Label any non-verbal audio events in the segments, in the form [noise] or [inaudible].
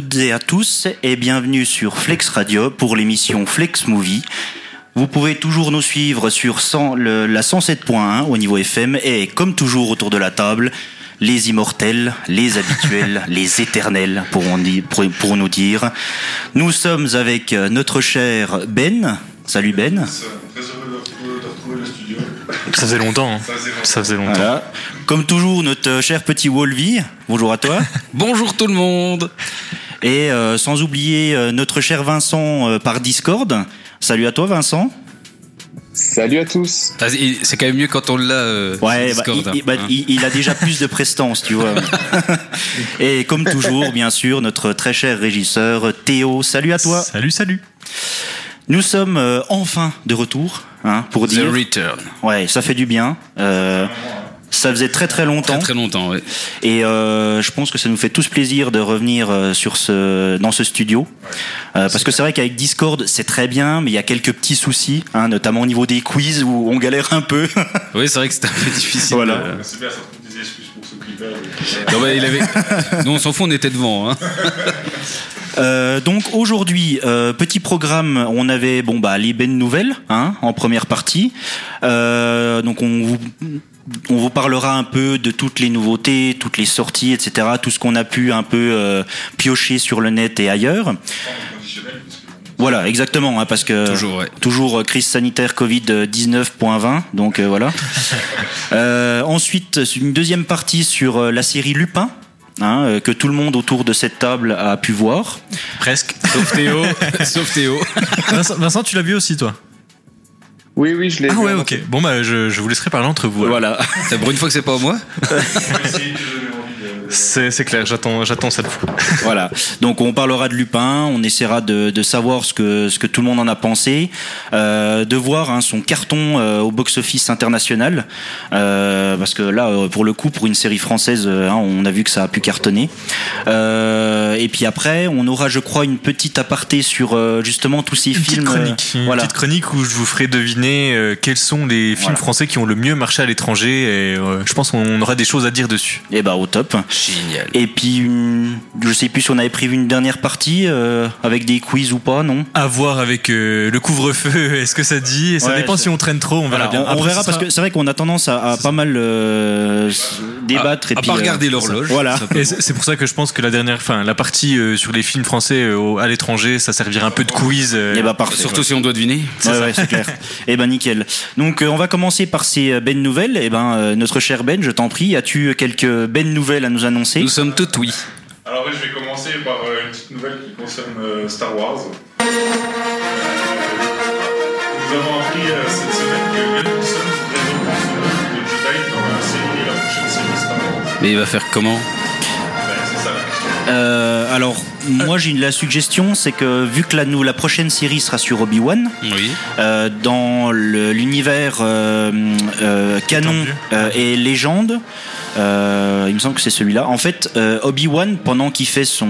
Toutes et à tous et bienvenue sur Flex Radio pour l'émission Flex Movie. Vous pouvez toujours nous suivre sur 100 le- la 107.1 au niveau FM et comme toujours autour de la table, les immortels, les habituels, [laughs] les éternels pour- pourront nous dire. Nous sommes avec euh, notre cher Ben. Salut Ben. Ça faisait longtemps. hein. Ça faisait longtemps. Ça faisait longtemps. Voilà. Comme toujours, notre euh, cher petit Wolvie. Bonjour à toi. [laughs] Bonjour tout le monde. Et euh, sans oublier euh, notre cher Vincent euh, par Discord. Salut à toi Vincent. Salut à tous. C'est quand même mieux quand on l'a euh, Ouais, bah, Discord, il, bah, hein. il- il a déjà plus de prestance, tu vois. [laughs] Et comme toujours, bien sûr, notre très cher régisseur Théo. Salut à toi. Salut, salut. Nous sommes euh, enfin de retour, hein, pour The dire. Return. Ouais, ça fait du bien. Euh, ça faisait très très longtemps. Très très longtemps, ouais. Et euh, je pense que ça nous fait tous plaisir de revenir euh, sur ce, dans ce studio. Euh, parce que c'est vrai qu'avec Discord, c'est très bien, mais il y a quelques petits soucis, hein, notamment au niveau des quiz où on galère un peu. [laughs] Oui, c'est vrai que c'était un peu difficile. Voilà. Mais C'est bien, ça trouve des excuses pour ceux qui perdent. Non, bah, il avait... Nous, on s'en fout, on était devant. Hein. [laughs] Euh, donc aujourd'hui, euh, petit programme, on avait bon bah les belles nouvelles hein, en première partie. Euh, donc on vous on vous parlera un peu de toutes les nouveautés, toutes les sorties, etc. Tout ce qu'on a pu un peu euh, piocher sur le net et ailleurs. Voilà, exactement, hein, parce que Toujours, ouais. toujours euh, crise sanitaire Covid 19.20, donc euh, voilà. [laughs] Euh, ensuite, une deuxième partie sur euh, la série Lupin. hein, euh, que tout le monde autour de cette table a pu voir. Presque. Sauf Théo. [laughs] Sauf Théo. Vincent, Vincent, tu l'as vu aussi, toi? Oui, oui, je l'ai Ah ouais, ok. Bon, bah, je, je vous laisserai parler entre vous. Voilà. C'est pour une fois que c'est pas moi. [laughs] C'est clair, j'attends j'attends cette fois. [laughs] Voilà. Donc on parlera de Lupin, on essaiera de, de savoir ce que ce que tout le monde en a pensé, euh, de voir hein, son carton euh, au box-office international, euh, parce que là, pour le coup, pour une série française, hein, on a vu que ça a pu cartonner. Euh, et puis après, on aura, je crois, une petite aparté sur euh, justement tous ces Une petite films. chronique. euh, Une voilà. petite chronique où je vous ferai deviner euh, quels sont les films Voilà. français qui ont le mieux marché à l'étranger. Et euh, je pense qu'on aura des choses à dire dessus. Et bah au top. Génial. Et puis, une- je sais plus si on avait prévu une dernière partie euh, avec des quiz ou pas, non À voir avec euh, le couvre-feu, [laughs] est-ce que ça dit Et ça Ouais, dépend si on traîne trop, on verra Voilà, bien. on, verra ce parce que c'est vrai qu'on a tendance à, à pas mal euh, débattre et à puis pas euh, regarder l'horloge. Voilà. Et c'est pour ça que je pense que la dernière, enfin la partie euh, sur les films français euh, au- à l'étranger, ça servira un peu de quiz. euh, Et bah parfait. Surtout si on doit deviner. Ouais, ouais, c'est clair. [laughs] Et ben nickel. Donc euh, on va commencer par ces euh, Ben nouvelles. Et ben euh, notre cher Ben, je t'en prie, as-tu quelques Ben nouvelles à nous annoncer Nous sommes tous oui. Alors oui, je vais commencer par euh, une petite nouvelle qui concerne euh, Star Wars. Euh, nous avons appris euh, cette semaine que Liam Neeson voudrait reprendre de Jedi dans la série, la prochaine série Star Wars. Mais il va faire comment? Ben, c'est ça la question. Euh, Alors moi j'ai une la suggestion, c'est que vu que la, nous, la prochaine série sera sur Obi Wan, Oui. euh, dans le- l'univers euh, euh, canon euh, et légende. Euh, il me semble que c'est celui-là. En fait, euh, Obi-Wan, pendant qu'il fait son,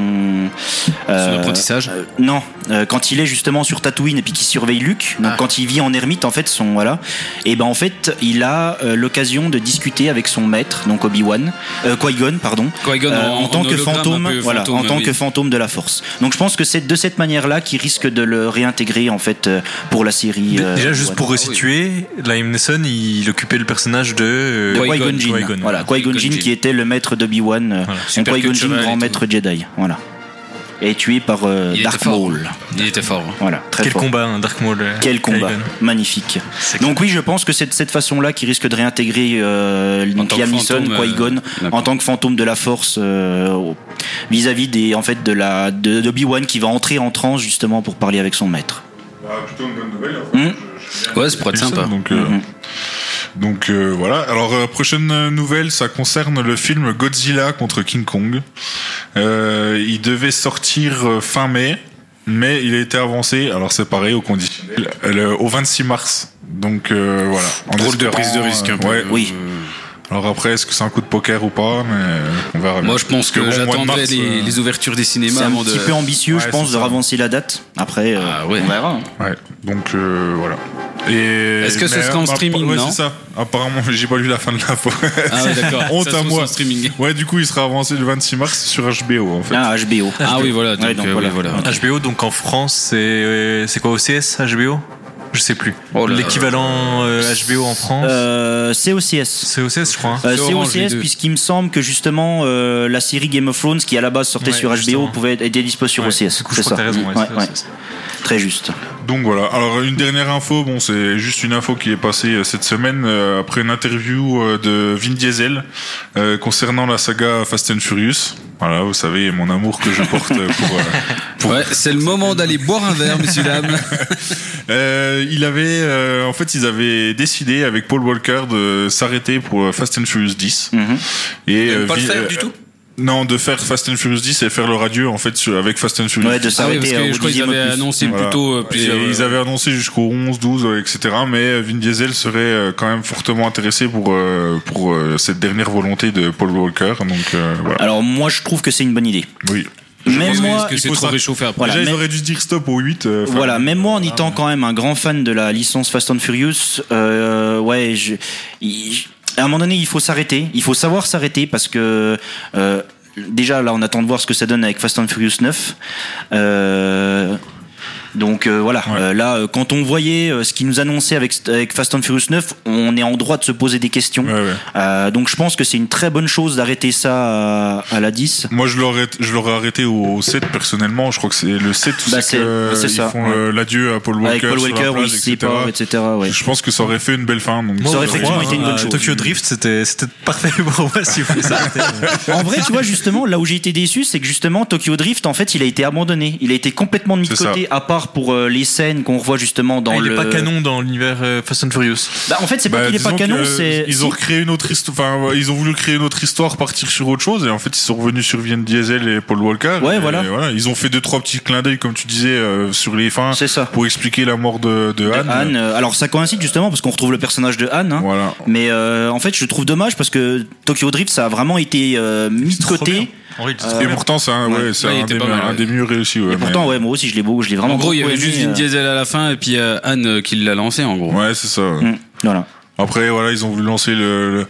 Son euh, apprentissage. euh, non, euh, quand il est justement sur Tatooine et puis qu'il surveille Luke, donc Ah. quand il vit en ermite, en fait, son voilà, et ben en fait, il a euh, l'occasion de discuter avec son maître, donc Obi-Wan, euh, Qui-Gon, pardon, Qui-Gon euh, en- en, tant en que fantôme, voilà, en tant oui. que fantôme de la Force. Donc je pense que c'est de cette manière-là qu'il risque de le réintégrer en fait euh, pour la série. Dé- euh, Déjà, juste pour resituer, Liam Neeson, il occupait le personnage de. euh, de Qui-Gon. Qui-Gon. Voilà, Qui-Gon Qui était le maître d'Obi-Wan, euh, Voilà, culturel grand maître Jedi. Voilà. Et tué par euh, fort. Maul. Il était fort. hein. Voilà, très Quel fort. combat, hein, Dark Maul. euh, Quel combat, magnifique. C'est Donc oui, je pense que c'est de cette façon-là qu'il risque de réintégrer euh, Liam Neeson, euh, Qui-Gon, en tant que fantôme de la Force euh, vis-à-vis des en fait de la de d'Obi-Wan qui va entrer en transe justement pour parler avec son maître. Bah, plutôt une bonne nouvelle. en fait. Hmm. Je- je. Ouais, ça pourrait être sympa. Donc, euh, Mhm. Donc euh, voilà. Alors euh, prochaine nouvelle, ça concerne le film Godzilla contre King Kong. Euh, il devait sortir euh, fin mai, mais il a été avancé. Alors c'est pareil au conditionnel euh, au 26 mars. Donc euh, voilà. En Drôle de prise de risque un peu. ouais. Oui. Alors après, est-ce que c'est un coup de poker ou pas Mais on verra. Moi, je pense que de j'attendrai les, euh, les ouvertures des cinémas C'est un de. petit peu ambitieux, Ouais, je pense, de ravancer la date. Après, euh, Ah ouais. on verra. Ouais. Donc euh, voilà. Est-ce que ce sera en bah, streaming, ouais, non c'est ça. Apparemment, [laughs] j'ai pas lu la fin de l'info. Ah ouais, d'accord. [laughs] Honte Ça à moi. streaming. [laughs] Ouais, du coup, il sera avancé le 26 mars sur HBO en fait. Ah, HBO. Ah oui, voilà. Donc, Ouais, donc euh, voilà. oui, voilà. HBO, donc en France, c'est c'est quoi OCS HBO Je sais plus. Oh. L'équivalent euh, HBO en France Euh, c'est OCS. C'est OCS, je crois. hein. Euh, C'est c'est Orange, les OCS deux. puisqu'il me semble que justement euh, la série Game of Thrones qui à la base sortait Ouais, sur HBO justement. pouvait être était dispo sur Ouais, OCS. c'est ça. raison, ouais, Très juste. Donc voilà. Alors une dernière info, bon c'est juste une info qui est passée euh, cette semaine euh, après une interview euh, de Vin Diesel euh, concernant la saga Fast and Furious. Voilà, vous savez mon amour que je porte pour. euh, pour- Ouais, c'est le moment d'aller [laughs] boire un verre, messieurs dames. Euh, il avait, euh, en fait, ils avaient décidé avec Paul Walker de s'arrêter pour Fast and Furious 10 Mhm. et pas le faire du tout? Non, de faire Fast and Furious 10 et faire le radieux en fait avec Fast and Furious. Ouais, de 10. Ah oui, parce s'arrêter que au je crois qu'ils avaient annoncé Voilà. plutôt euh, Et plusieurs. ils avaient annoncé jusqu'au 11, 12, euh, etc. Mais euh, Vin Diesel serait euh, quand même fortement intéressé pour euh, pour cette dernière volonté de Paul Walker. Donc euh, voilà. Alors moi je trouve que c'est une bonne idée. Oui. Même Parce moi, que c'est faut trop ça. réchauffé après. Voilà, Déjà, mais- ils auraient dû dire stop au 8. euh, enfin, Voilà, même moi en étant quand même un grand fan de la licence Fast and Furious, euh, ouais, je, il- à un moment donné, il faut s'arrêter. Il faut savoir s'arrêter parce que euh, déjà là, on attend de voir ce que ça donne avec Fast and Furious 9. Euh, donc euh, voilà, Ouais. Euh, là, euh, quand on voyait euh, ce qu'ils nous annonçait avec, avec Fast and Furious 9, on est en droit de se poser des questions. Ouais, ouais. Euh, donc je pense que c'est une très bonne chose d'arrêter ça à, à la 10. Moi, je l'aurais, je l'aurais arrêté au 7 personnellement. Je crois que c'est le 7 où Bah, c'est ils ça, font euh, l'adieu à Paul Walker, Avec Paul sur la Walker, plage, etc. sépare, etc. ouais. Je pense que ça aurait fait une belle fin. Donc, Ça aurait effectivement été une bonne chose. Tokyo Drift, c'était c'était parfait pour moi si vous s'arrêter. [laughs] En vrai, tu vois, justement, là où j'ai été déçu, c'est que justement, Tokyo Drift, en fait, il a été abandonné. Il a été complètement mis de côté, à part pour euh, les scènes qu'on revoit justement dans Ah, il le. est pas canon dans l'univers euh, Fast and Furious. Bah, en fait, c'est pas Bah, qu'il est pas canon, c'est. Ils ont recréé une autre histoire. Enfin, ils ont voulu créer une autre histoire, partir sur autre chose, et en fait, ils sont revenus sur Vin Diesel et Paul Walker. Ouais, et voilà. Ils ont fait deux trois petits clins d'œil, comme tu disais, euh, sur les fins, C'est ça. pour expliquer la mort de, de De Anne. Anne. Alors, ça coïncide justement parce qu'on retrouve le personnage de Anne. hein. Voilà. Mais euh, en fait, je trouve dommage parce que Tokyo Drift, ça a vraiment été euh, mis de côté. Euh, Et pourtant, c'est un, ouais, c'est un, des, un ouais. des mieux réussis. Ouais, Et pourtant, ouais, moi aussi, je l'ai beau, je l'ai vraiment En gros, il y avait juste Vin euh, Diesel à la fin et puis euh, Anne euh, qui l'a lancé en gros. Ouais, c'est ça. ouais. hum, Voilà. Après, voilà, ils ont voulu lancer le,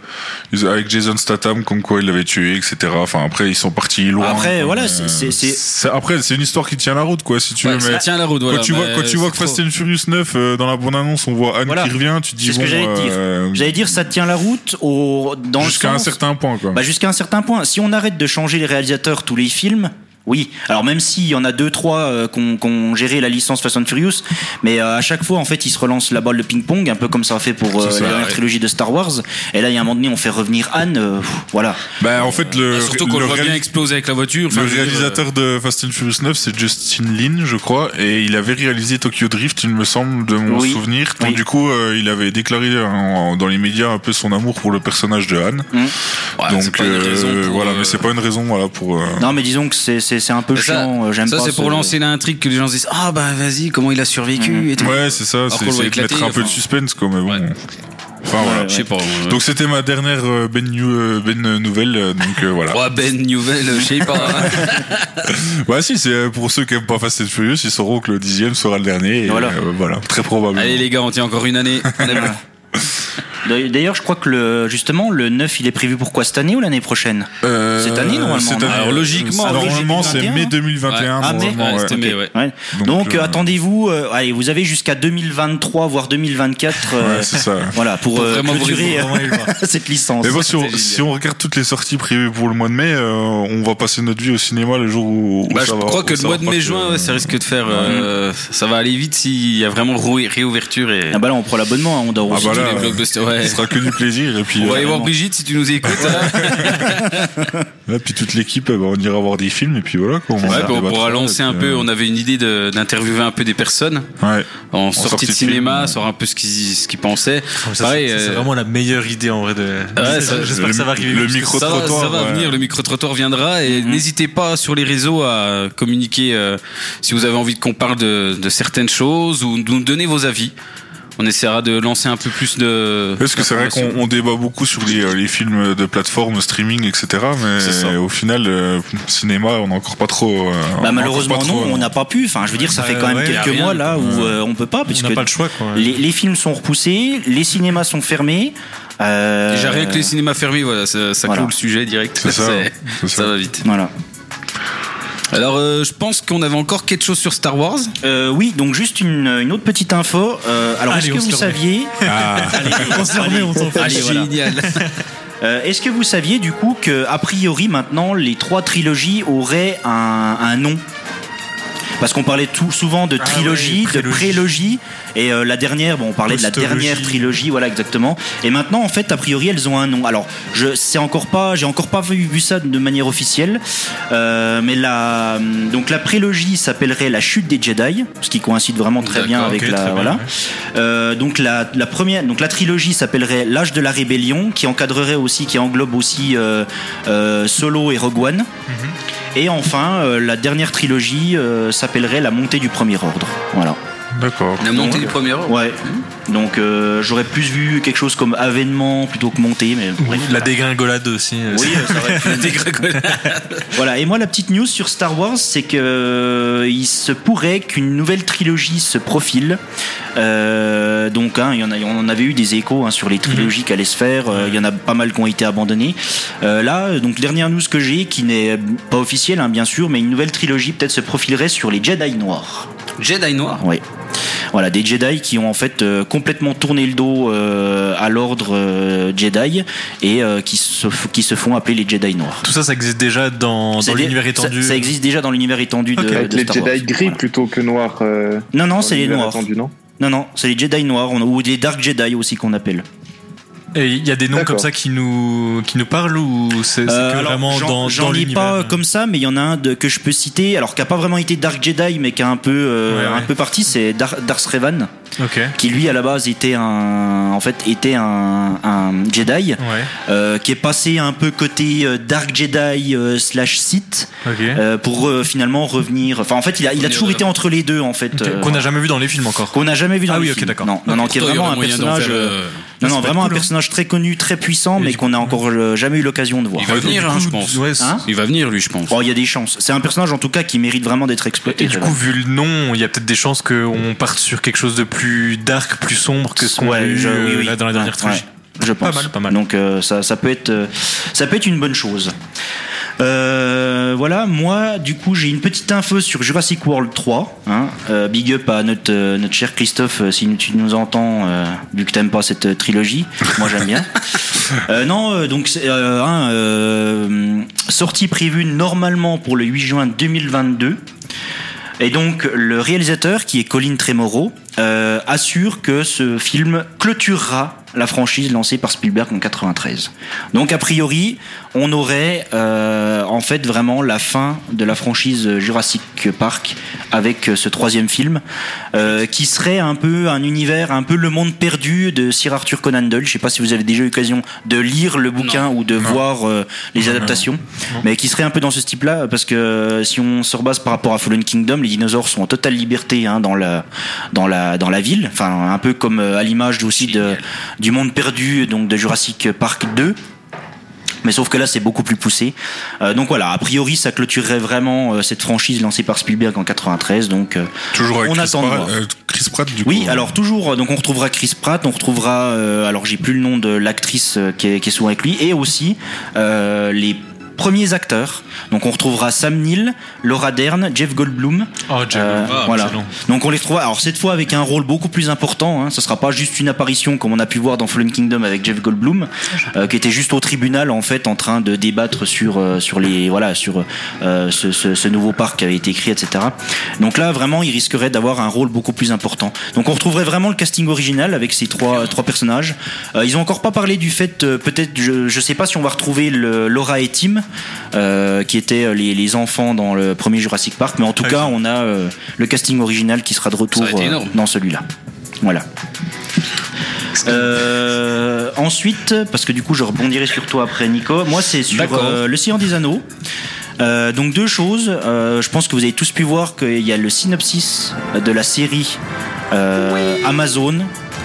avec Jason Statham, comme quoi il l'avait tué, etc. Enfin, après, ils sont partis loin. Après, voilà, c'est- Après, c'est une histoire qui tient la route, quoi, si tu Ouais, veux. ça Mais tient la route, voilà. quand tu vois, quand tu vois que Fast and Furious 9, euh, dans la bande-annonce, on voit Anne Voilà. qui revient, tu te dis C'est ce bon, que j'allais dire. euh, J'allais dire, ça tient la route au, dans jusqu'à un certain point, quoi. Bah jusqu'à un certain point. Si on arrête de changer les réalisateurs tous les films, oui. Alors même s'il y en a deux trois euh, qu'on qu'on géré la licence Fast and Furious, mais euh, à chaque fois en fait ils se relancent la balle de ping pong, un peu comme ça a fait pour euh, C'est ça, la dernière ouais. trilogie de Star Wars. Et là il y a un moment donné on fait revenir Anne, euh, pff, voilà. Bah, en fait, le, Ah, Surtout qu'on le le voit réal- bien exploser avec la voiture. Enfin, le je veux dire, réalisateur de Fast and Furious 9, c'est Justin Lin, je crois, et il avait réalisé Tokyo Drift, il me semble, de mon Oui. souvenir. Donc, Oui. du coup, euh, il avait déclaré en- dans les médias un peu son amour pour le personnage de Anne. ouais, c'est Donc, pas une euh, raison pour, voilà, euh, mais c'est pas une raison, voilà, pour. euh, Non mais disons que c'est c'est c'est un peu ça- chiant. euh, J'aime Ça, pas. c'est pour ce- lancer l'intrigue que les gens se disent Ah bah vas-y, comment il a survécu Mhm. et tout. Ouais, c'est ça, c'est de mettre éclater, un peu de suspense, quoi, mais bon. Ouais. Enfin, voilà. Je sais pas. Donc, c'était ma dernière euh, Ben, New, euh, ben nouvelle, donc euh, voilà. Ouais, Ben Nouvelle, je sais pas. Ouais, [laughs] si, c'est pour ceux qui aiment pas Fast and Furious, ils sauront que le dixième sera le dernier, et Voilà. euh, voilà, très probablement. Allez les gars, on tient encore une année. [laughs] On est bon. D'ailleurs je crois que le justement le 9 il est prévu pour quoi cette année ou l'année prochaine? Euh, Cette année, normalement, cette non? année. Alors, logiquement, normalement, c'est 2021, mai hein 2021. Ah, mai Ouais, ouais. c'était mai, ouais. Ouais. Donc, Donc, euh, euh, attendez-vous, euh, allez, vous avez jusqu'à 2023 voire 2024 euh, Ouais, c'est ça. [laughs] voilà pour, Pour vraiment clôturer [laughs] cette licence. Mais bon, si on, génial. si on regarde toutes les sorties prévues pour le mois de mai, euh, on va passer notre vie au cinéma le jour où. où Bah, je ça va- crois où que le mois de mai-juin, ça risque de faire. ça va aller vite s'il y a vraiment réouverture et. Ah bah là on prend l'abonnement, hein, on dort Ah aussi. bah les blockbusters, ouais. Ce sera que du plaisir. Et puis, On va euh, aller voir Brigitte si tu nous écoutes. hein. [laughs] là, puis toute l'équipe, euh, bah, on ira voir des films et puis voilà. Quoi, on Ouais, on pourra et lancer un peu. euh, On avait une idée d'interviewer un peu des personnes Ouais. en, sortie, de cinéma, film, savoir un peu ce qu'ils ce qu'ils pensaient. Ah, c'est- euh, vraiment la meilleure idée en vrai de. J'espère que ça va arriver. le micro- ça va, trottoir, ça va venir, le micro-trottoir viendra et n'hésitez pas sur les réseaux à communiquer euh, si vous avez envie qu'on parle de, de certaines choses ou de nous donner vos avis. On essaiera de lancer un peu plus de. Parce que c'est vrai qu'on on débat beaucoup sur les, euh, les films de plateforme, streaming, etc. Mais au final, euh, cinéma, on n'a encore pas trop. euh, on a Bah, malheureusement pas trop, non, on n'a pas pu. Enfin, je veux dire, ça Bah, fait quand même ouais, quelques mois là où euh, on peut pas, On puisque n'a pas le choix, quoi. les, les films sont repoussés, les cinémas sont fermés. euh, Déjà rien que les cinémas fermés, voilà, ça, ça Voilà. clôt le sujet direct. C'est ça, [laughs] ça ça. va vite. Voilà. Alors, euh, je pense qu'on avait encore quelque chose sur Star Wars. Euh, oui, donc juste une, une autre petite info. Euh, alors, est-ce que vous saviez Ah, [laughs] [laughs] on se le remet, on s'en fait. Allez, voilà. Génial. [laughs] Euh, Est-ce que vous saviez du coup que a priori maintenant les trois trilogies auraient un, un nom? Parce qu'on parlait tout souvent de Ah trilogie, de prélogie. Et euh, la dernière, bon, on parlait de la dernière trilogie, voilà exactement. Et maintenant, en fait, a priori, elles ont un nom. Alors, je sais encore pas, j'ai encore pas vu, vu ça de manière officielle, euh, mais la donc la prélogie s'appellerait la chute des Jedi, ce qui coïncide vraiment très bien avec la bien, voilà. ouais. Euh, donc la, la première, donc la trilogie s'appellerait l'âge de la rébellion, qui encadrerait aussi, qui englobe aussi Solo et Rogue One. Mhm. Et enfin, la dernière trilogie s'appellerait la montée du premier ordre. Voilà. D'accord. La montée du premier ordre. Ouais. Donc euh, j'aurais plus vu quelque chose comme avènement plutôt que montée, mais bref, La voilà. dégringolade aussi. euh, Oui, ça aurait pu. [laughs] Voilà, et moi la petite news sur Star Wars, c'est que euh, il se pourrait qu'une nouvelle trilogie se profile. Euh, donc, hein, y en a, on en avait eu des échos hein, sur les trilogies qu'elle allait se faire. Euh, Il y en a pas mal qui ont été abandonnées. Euh, là, donc dernière news que j'ai, qui n'est pas officielle, hein, bien sûr, mais une nouvelle trilogie peut-être se profilerait sur les Jedi noirs. Jedi Noir. Oui. Voilà, des Jedi qui ont en fait euh, complètement tourné le dos euh, à l'ordre euh, Jedi et euh, qui, se, qui se font appeler les Jedi noirs. Tout ça, ça existe déjà dans, dans l'univers étendu. Ça, ça existe déjà dans l'univers étendu de, Avec de les Star Jedi Wars. gris Voilà. plutôt que noirs. euh, Non, non, c'est les noirs. étendu, non? Non, non, c'est les Jedi noirs on- ou des Dark Jedi aussi qu'on appelle. Et il y a des noms comme ça qui nous, qui nous parlent ou c'est c'est Euh, vraiment j'en- dans, j'en dans lis l'univers pas euh, comme ça, mais il y en a un de, que je peux citer, alors qui a pas vraiment été Dark Jedi, mais qui a un peu, euh, Ouais, ouais. un peu parti, c'est Dar Darth Revan, Qui lui à la base était un, en fait, était un, un Jedi. Ouais. euh, qui est passé un peu côté euh, Dark Jedi euh, slash Sith euh, pour euh, finalement revenir. Enfin, en fait, il a, il a Revenir toujours été entre les deux en fait. Euh, Qu'on n'a jamais vu dans les films encore. qu'on n'a jamais vu dans Ah les oui, ok, films. d'accord. Non, non, non, qui est vraiment un personnage. non, non, vraiment un hein. personnage très connu, très puissant, Et mais qu'on n'a encore euh, jamais eu l'occasion de voir. Il va venir, hein, je pense. ouais, Hein Il va venir, lui, je pense. Oh, il y a des chances. C'est un personnage en tout cas qui mérite vraiment d'être exploité. Et du coup, vu le nom, il y a peut-être des chances qu'on parte sur quelque chose de plus dark, plus sombre que ce qu'on a eu je- euh, oui, oui. là dans la dernière trilogie. je pense. Pas mal, pas mal. Donc euh, ça, ça peut être, euh, ça peut être une bonne chose. Euh, voilà, moi, du coup, j'ai une petite info sur Jurassic World 3. Hein. Euh, big up à notre, euh, notre cher Christophe, si tu nous entends, vu que t'aimes pas cette trilogie. Moi, j'aime bien. [laughs] Non, donc, hein, sortie prévue normalement pour le 8 juin 2022. Et donc, le réalisateur, qui est Colin Trevorrow, euh, assure que ce film clôturera la franchise lancée par Spielberg en 93. Donc, a priori, on aurait euh, en fait vraiment la fin de la franchise Jurassic Park avec euh, ce troisième film, euh, qui serait un peu un univers, un peu le monde perdu de Sir Arthur Conan Doyle. Je sais pas si vous avez déjà eu l'occasion de lire le bouquin ou de voir euh, les adaptations, mais qui serait un peu dans ce type-là, parce que euh, si on se rebase par rapport à Fallen Kingdom, les dinosaures sont en totale liberté hein, dans la dans la dans la ville, enfin un peu comme à l'image aussi de, du monde perdu donc de Jurassic Park 2. Mais sauf que là, c'est beaucoup plus poussé. Euh, donc voilà, a priori, ça clôturerait vraiment euh, cette franchise lancée par Spielberg en 93. Donc euh, Toujours avec On Chris, attend Pratt, euh, Chris Pratt, du oui, coup. alors toujours, euh, donc on retrouvera Chris Pratt, on retrouvera, euh, alors j'ai plus le nom de l'actrice qui, est, qui est souvent avec lui, et aussi euh, les premiers acteurs. Donc on retrouvera Sam Neill, Laura Dern, Jeff Goldblum. Oh, Jeff Euh, Goldblum. Ah, voilà. excellent. Donc on les retrouvera. Alors cette fois avec un rôle beaucoup plus important. Hein. Ce sera pas juste une apparition comme on a pu voir dans Fallen Kingdom avec Jeff Goldblum, euh, qui était juste au tribunal en fait en train de débattre sur euh, sur les voilà sur euh, ce, ce, ce nouveau parc qui avait été écrit, etc. Donc là vraiment il risquerait d'avoir un rôle beaucoup plus important. Donc on retrouverait vraiment le casting original avec ces trois trois personnages. Euh, ils ont encore pas parlé du fait euh, peut-être je je sais pas si on va retrouver le, Laura et Tim euh, qui étaient les, les enfants dans le premier Jurassic Park, mais en tout Ah, cas oui. on a euh, le casting original qui sera de retour euh, dans celui-là. Voilà. Euh, ensuite, parce que du coup je rebondirai sur toi après Nico, moi c'est sur euh, Le Seigneur des Anneaux. Euh, donc deux choses, Euh, je pense que vous avez tous pu voir qu'il y a le synopsis de la série euh, Amazon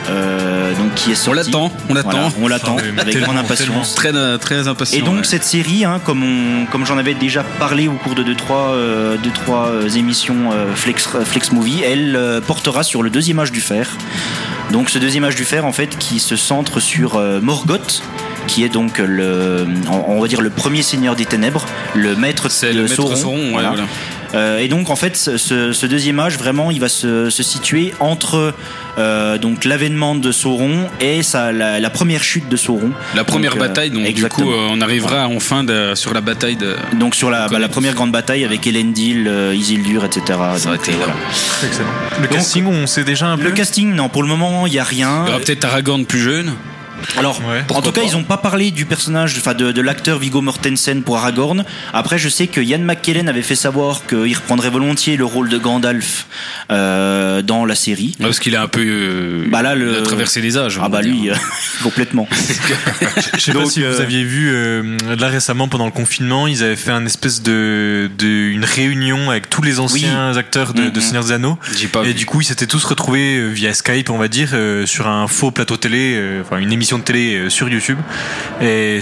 euh, donc qui est On l'attend, on l'attend. Voilà, on l'attend avec grande impatience. Très, euh, très impatient. Et donc ouais. cette série, hein, comme, on, comme j'en avais déjà parlé au cours de 2-3 euh, deux, trois, euh, émissions euh, Flex, Flex Movie, elle euh, portera sur le deuxième âge du fer. Donc ce deuxième âge du fer en fait qui se centre sur euh, Morgoth qui est donc le, on on va dire le premier seigneur des ténèbres, le maître c'est de le maître Sauron. Sauron. voilà. Euh, et donc en fait ce, deuxième âge vraiment il va se, se situer entre euh, donc l'avènement de Sauron et sa, la, la première chute de Sauron. La première Donc, euh, bataille, donc exactement. du coup, euh, on arrivera enfin de- sur la bataille de. Donc sur la, bah, la première grande bataille avec Elendil, euh, Isildur, etc. Ça Donc, été énorme. Excellent. Le casting, on sait déjà un peu. Le casting, non, pour le moment, il n'y a rien. Il y aura peut-être Aragorn plus jeune. Alors, Ouais. en tout cas, pas. ils n'ont pas parlé du personnage, enfin de, de l'acteur Viggo Mortensen pour Aragorn. Après, je sais que Ian McKellen avait fait savoir qu'il reprendrait volontiers le rôle de Gandalf euh, dans la série. Parce qu'il a un peu euh, Bah là, le- traversé les âges. Ah bah lui, euh, [laughs] complètement. [laughs] Je sais pas si vous aviez vu là récemment pendant le confinement, ils avaient fait un espèce de, de une réunion avec tous les anciens acteurs de, de Mhm. Seigneur des Anneaux. Pas Et vu. du coup, ils s'étaient tous retrouvés via Skype, on va dire, sur un faux plateau télé, enfin une émission de télé euh, sur YouTube. Et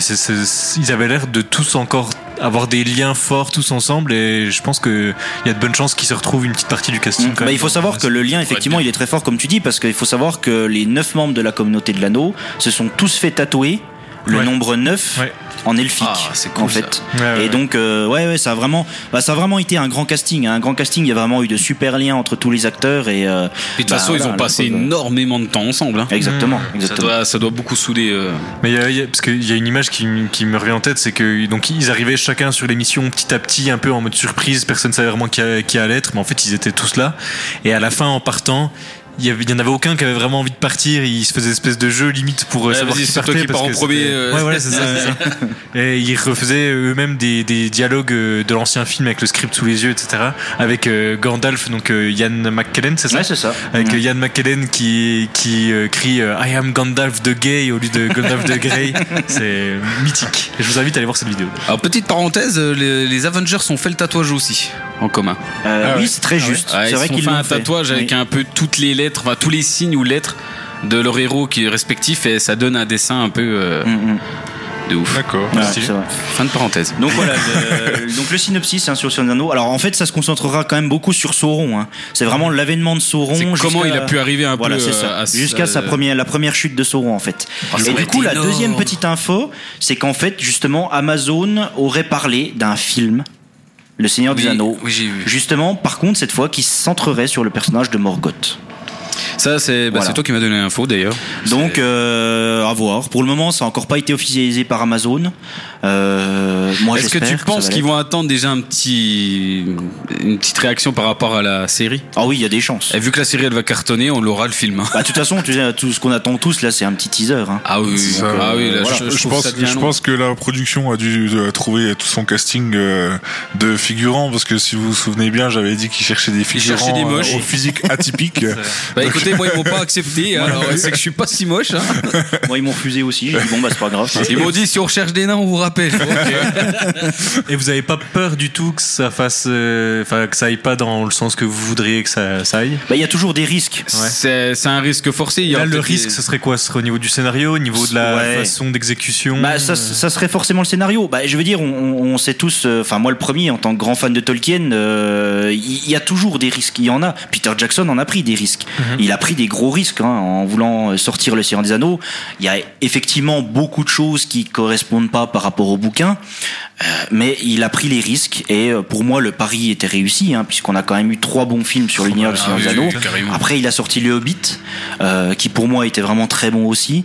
ils avaient l'air de tous encore avoir des liens forts tous ensemble. Et je pense que il y a de bonnes chances qu'ils se retrouvent une petite partie du casting. quand Bah, même. il faut savoir que le lien, effectivement, il est très fort, comme tu dis, parce qu'il faut savoir que les neuf membres de la communauté de l'anneau se sont tous fait tatouer le Ouais. nombre 9 Ouais. en elfique, Ah, c'est cool, en fait. Ouais, ouais, Et donc, euh, ouais, ouais, ça a vraiment, bah, ça a vraiment été un grand casting, hein, un grand casting. Il y a vraiment eu de super liens entre tous les acteurs et. euh, de toute bah, façon, ils ont passé énormément de temps ensemble. hein. Exactement, Mmh. Ça doit, ça doit beaucoup souder. euh. Mais il y a- y a- parce qu'il y a une image qui, me revient en tête, c'est que donc ils arrivaient chacun sur l'émission petit à petit, un peu en mode surprise, personne ne savait vraiment qui, a- qui allait être, mais en fait ils étaient tous là. Et à la fin, en partant, il y, avait, il y en avait aucun qui avait vraiment envie de partir. Ils se faisaient une espèce de jeu limite pour euh, Ouais, savoir qui c'est toi partait. qui parce pars en premier, euh. Ouais, voilà, c'est ça. [laughs] Et ils refaisaient eux-mêmes des, des dialogues euh, de l'ancien film avec le script sous les yeux, etc. Avec euh, Gandalf, donc euh, Ian McKellen, c'est ça? Ouais, c'est ça. avec Mmh. Ian McKellen qui, qui euh, crie euh, I am Gandalf the Gay au lieu de Gandalf the Grey. [laughs] C'est mythique. Et je vous invite à aller voir cette vidéo. Alors, petite parenthèse, les, les Avengers ont fait le tatouage aussi, en commun. Euh, Ah oui, ouais. c'est très juste. Ouais, c'est ils vrai qu'ils fait un tatouage avec Oui. un peu toutes les lettres, enfin tous les signes ou lettres de leur héros qui est respectif et ça donne un dessin un peu euh, Mmh, mmh. de ouf. D'accord. Vrai. Fin de parenthèse. Donc voilà, [laughs] le, donc le synopsis hein, sur Anneaux. Alors en fait, ça se concentrera quand même beaucoup sur Sauron. hein. C'est vraiment l'avènement de Sauron. Comment jusqu'à- il a pu arriver un Voilà, peu euh, Jusqu'à sa première, la première chute de Sauron en fait. Oh, ça Et du coup, la deuxième petite info, c'est qu'en fait, justement, Amazon aurait parlé d'un film, Le Seigneur des Anneaux. oui, j'ai vu. Justement, par contre, cette fois, qui se centrerait sur le personnage de Morgoth. Ça, c'est bah, Voilà. c'est toi qui m'as donné l'info d'ailleurs. Donc, euh, à voir. Pour le moment, ça n'a encore pas été officialisé par Amazon. Euh, moi, Est-ce que tu penses qu'ils vont attendre déjà un petit, une petite réaction par rapport à la série? Ah oui, il y a des chances. Et vu que la série elle va cartonner, on l'aura le film. hein. Bah, de toute façon, tu sais, tout ce qu'on attend tous là, c'est un petit teaser. hein. Ah oui, Ça, ah oui, là, voilà. je, je, je trouve pense, ça devient je long. pense que la production a dû euh, trouver tout son casting euh, de figurants parce que si vous vous souvenez bien, j'avais dit qu'ils cherchaient des figurants cherchaient des moches. euh, au physique [laughs] atypique. Bah écoutez, moi ils m'ont pas [laughs] accepté, hein, alors c'est que je suis pas si moche. hein. Moi, ils m'ont refusé aussi. J'ai dit, bon, bah, c'est pas grave. Ils m'ont dit si on recherche des nains, on vous rappelle. [laughs] Et vous avez pas peur du tout que ça fasse, euh, enfin que ça aille pas dans le sens que vous voudriez que ça, ça aille. Bah, il y a toujours des risques. C'est c'est un risque forcé. Il y Là, aura le risque, des- ce serait quoi? Ce serait au niveau du scénario, au niveau de la Ouais. façon d'exécution. Bah, ça, ça serait forcément le scénario. Bah, je veux dire, on, on sait tous, euh, enfin moi le premier en tant que grand fan de Tolkien, euh, il y, a toujours des risques. Il y en a. Peter Jackson en a pris des risques. Il a pris des gros risques hein, en voulant sortir le Seigneur des Anneaux. Il y a effectivement beaucoup de choses qui correspondent pas par rapport au bouquin, euh, mais il a pris les risques et euh, pour moi le pari était réussi hein, puisqu'on a quand même eu trois bons films sur l'univers du Seigneur oui, des Anneaux. Après, il a sorti Le Hobbit, euh, qui pour moi était vraiment très bon aussi.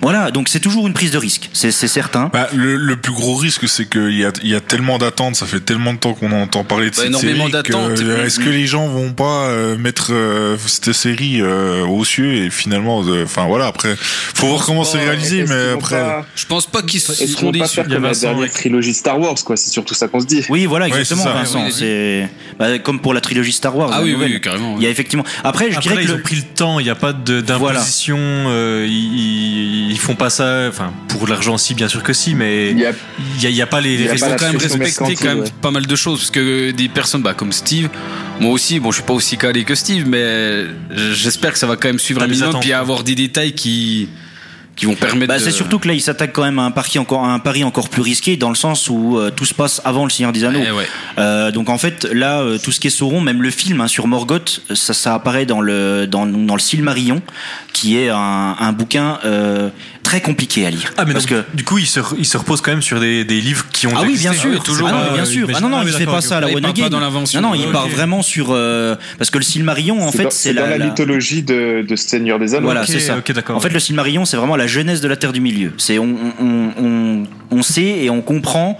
Voilà, donc c'est toujours une prise de risque, c'est certain. Bah, le, le plus gros risque, c'est qu'il y a, il y a tellement d'attentes, ça fait tellement de temps qu'on entend parler de Bah, cette énormément série. que, d'attentes. Est-ce que les gens vont pas euh, mettre euh, cette série euh, aux cieux et finalement, euh, enfin voilà, après, faut voir comment c'est réalisé, mais après. pas- Je pense pas qu'ils seront pas déçus. faire Il y a comme la Vincent, dernière trilogie Star Wars, quoi C'est surtout ça qu'on se dit. Oui, voilà, exactement. Vincent. Oui. C'est bah, comme pour la trilogie Star Wars. Ah oui, oui, carrément. Il y a effectivement. Après, je Après, dirais ils que ont le- pris le temps, il n'y a pas de- d'imposition, euh, il, il- il faut font pas ça, enfin pour l'argent si bien sûr que si, mais Il y a- il y a, il y a pas les, Ils ont quand même respecté quand même ouais. pas mal de choses parce que des personnes bah, comme Steve, moi aussi, bon, je suis pas aussi calé que Steve, mais j'espère que ça va quand même suivre T'as un minimum puis avoir des détails qui qui vont permettre. Bah, de- c'est surtout que là, il s'attaque quand même à un pari encore, un pari encore plus risqué dans le sens où euh, tout se passe avant le Seigneur des Anneaux. Eh ouais. Euh, donc en fait, là, euh, tout ce qui est Sauron, même le film hein, sur Morgoth, ça, ça apparaît dans le dans, dans le Silmarillion, qui est un, un bouquin très compliqué à lire. Ah mais parce donc, que du coup il se, il se repose quand même sur des, des livres qui ont ah déjà oui, bien sûr, Ah, toujours Ah non, bien euh, sûr. Ah imagine- non, non, ah, il fait pas ça à la Là, il part Renegade. pas dans l'invention. Non, non, il Ok. part vraiment sur euh, parce que le Silmarillion, en fait, c'est la, la, la- mythologie de, de Seigneur des Anneaux. Voilà, c'est ça. ok, d'accord. En fait, le Silmarillion, c'est vraiment la jeunesse de la Terre du Milieu. C'est on, on, on, on sait et on comprend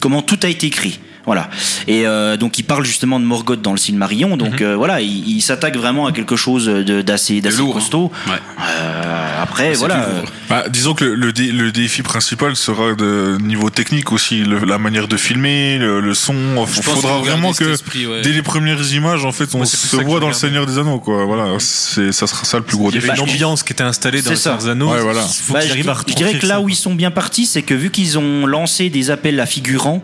comment tout a été écrit. Voilà. Et euh, donc il parle justement de Morgoth dans le Silmarillion. Donc Mhm. euh, voilà, il, il s'attaque vraiment à quelque chose de- d'assez hein. costaud. Ouais. Euh, après, voilà. Bah, disons que le, le dé- le défi principal sera de niveau technique aussi, le- la manière de filmer, le, le son. Il faudra vraiment que esprit, ouais. dès les premières images, en fait, on se voit dans le. Seigneur des Anneaux, quoi. Voilà, c'est ça sera ça le plus gros Il y défi. avait une Bah, ambiance qui était installée dans le. Seigneur des Anneaux. Ouais, voilà. Il faut Bah, je, à je dirais que là où ils sont bien partis, c'est que vu qu'ils ont lancé des appels à figurants,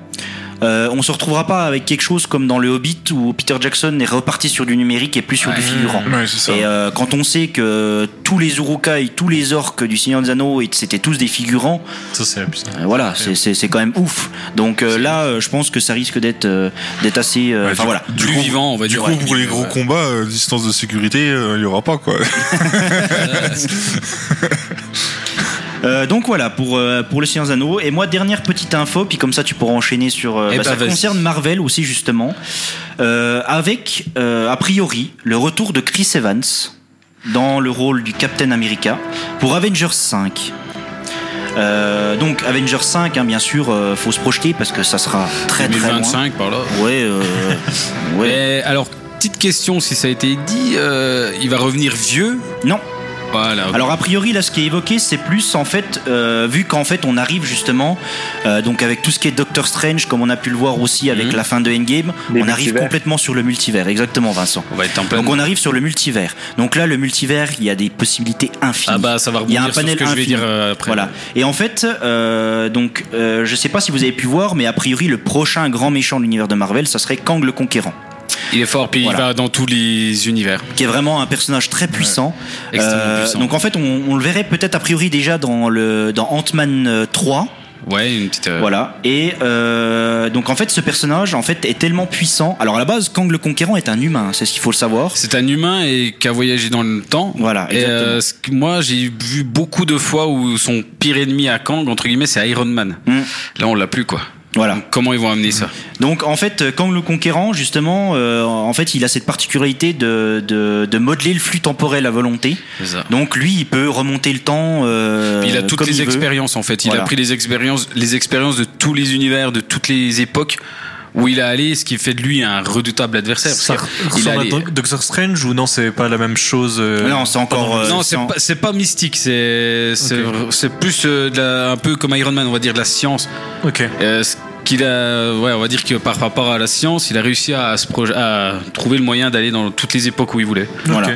euh, on se retrouvera pas avec quelque chose comme dans le Hobbit où Peter Jackson est reparti sur du numérique et plus sur du figurant. Ouais, c'est ça. Et euh, quand on sait que tous les Urukai, tous les orques du Seigneur des Anneaux, et c'était tous des figurants, Ça c'est euh, voilà, c'est- quand même ouf. Donc euh, là, euh, je pense que ça risque d'être euh, d'être assez. euh, Enfin du- voilà. Du coup, vivant, on va du dire. coup, ouais. pour les gros Ouais. combats, euh, distance de sécurité, euh, il y aura pas, quoi. [laughs] [laughs] Euh, donc voilà pour euh, pour le Seigneur des Anneaux. Et moi, dernière petite info, puis comme ça tu pourras enchaîner sur. euh, Eh bah, ben, ça vas-y. concerne Marvel aussi justement, Euh, avec euh, a priori le retour de Chris Evans dans le rôle du Captain America pour Avengers 5. Euh, donc Avengers 5, hein, bien sûr, euh, faut se projeter parce que ça sera très très loin. 2025 par là. Ouais, euh, [laughs] ouais. Alors, petite question, si ça a été dit, euh, il va revenir vieux? Non. Voilà. Alors a priori là ce qui est évoqué c'est plus en fait euh, vu qu'en fait on arrive justement euh, donc avec tout ce qui est Doctor Strange comme on a pu le voir aussi avec Mhm. la fin de Endgame Les on arrive complètement sur le multivers exactement Vincent on va être en plein. donc on arrive sur le multivers donc là le multivers il y a des possibilités infinies Ah bah ça va il y a rebondir un sur panel ce que je vais infini. dire euh, après. Voilà. Et en fait, euh, donc, euh, je sais pas si vous avez pu voir, mais a priori, le prochain grand méchant de l'univers de Marvel, ça serait Kang le Conquérant, Il est fort, puis Voilà. il va dans tous les univers. qui est vraiment un personnage très puissant. Euh, puissant. Donc en fait, on, on le verrait peut-être a priori déjà dans le dans Ant-Man euh, 3. Ouais, une petite. euh, Voilà. Et euh, donc en fait, ce personnage en fait est tellement puissant. Alors à la base, Kang le Conquérant est un humain, c'est ce qu'il faut le savoir. C'est un humain et qui a voyagé dans le temps. Voilà, Et euh, moi, j'ai vu beaucoup de fois où son pire ennemi à Kang, entre guillemets, c'est Iron Man. Mm. Là, on l'a plus, quoi. Voilà. Donc, comment ils vont amener ça Donc en fait, Kang le Conquérant, justement, euh, en fait, il a cette particularité de, de, de modeler le flux temporel à volonté. Ça. Donc lui, il peut remonter le temps. euh, il a toutes comme les veut. expériences en fait. Il Voilà. a pris les expériences, les expériences de tous les univers, de toutes les époques où il a allé, ce qui fait de lui un redoutable adversaire. Ça il ressemble a allé- Doctor Strange ou non c'est pas la même chose euh, Non, c'est encore. euh, non, c'est en- pas, c'est pas mystique. C'est c'est plus euh, de la- un peu comme Iron Man, on va dire de la science. Ok. Euh, ce qu'il a, ouais, on va dire que par rapport à la science, il a réussi à, se proje- à trouver le moyen d'aller dans toutes les époques où il voulait. Voilà.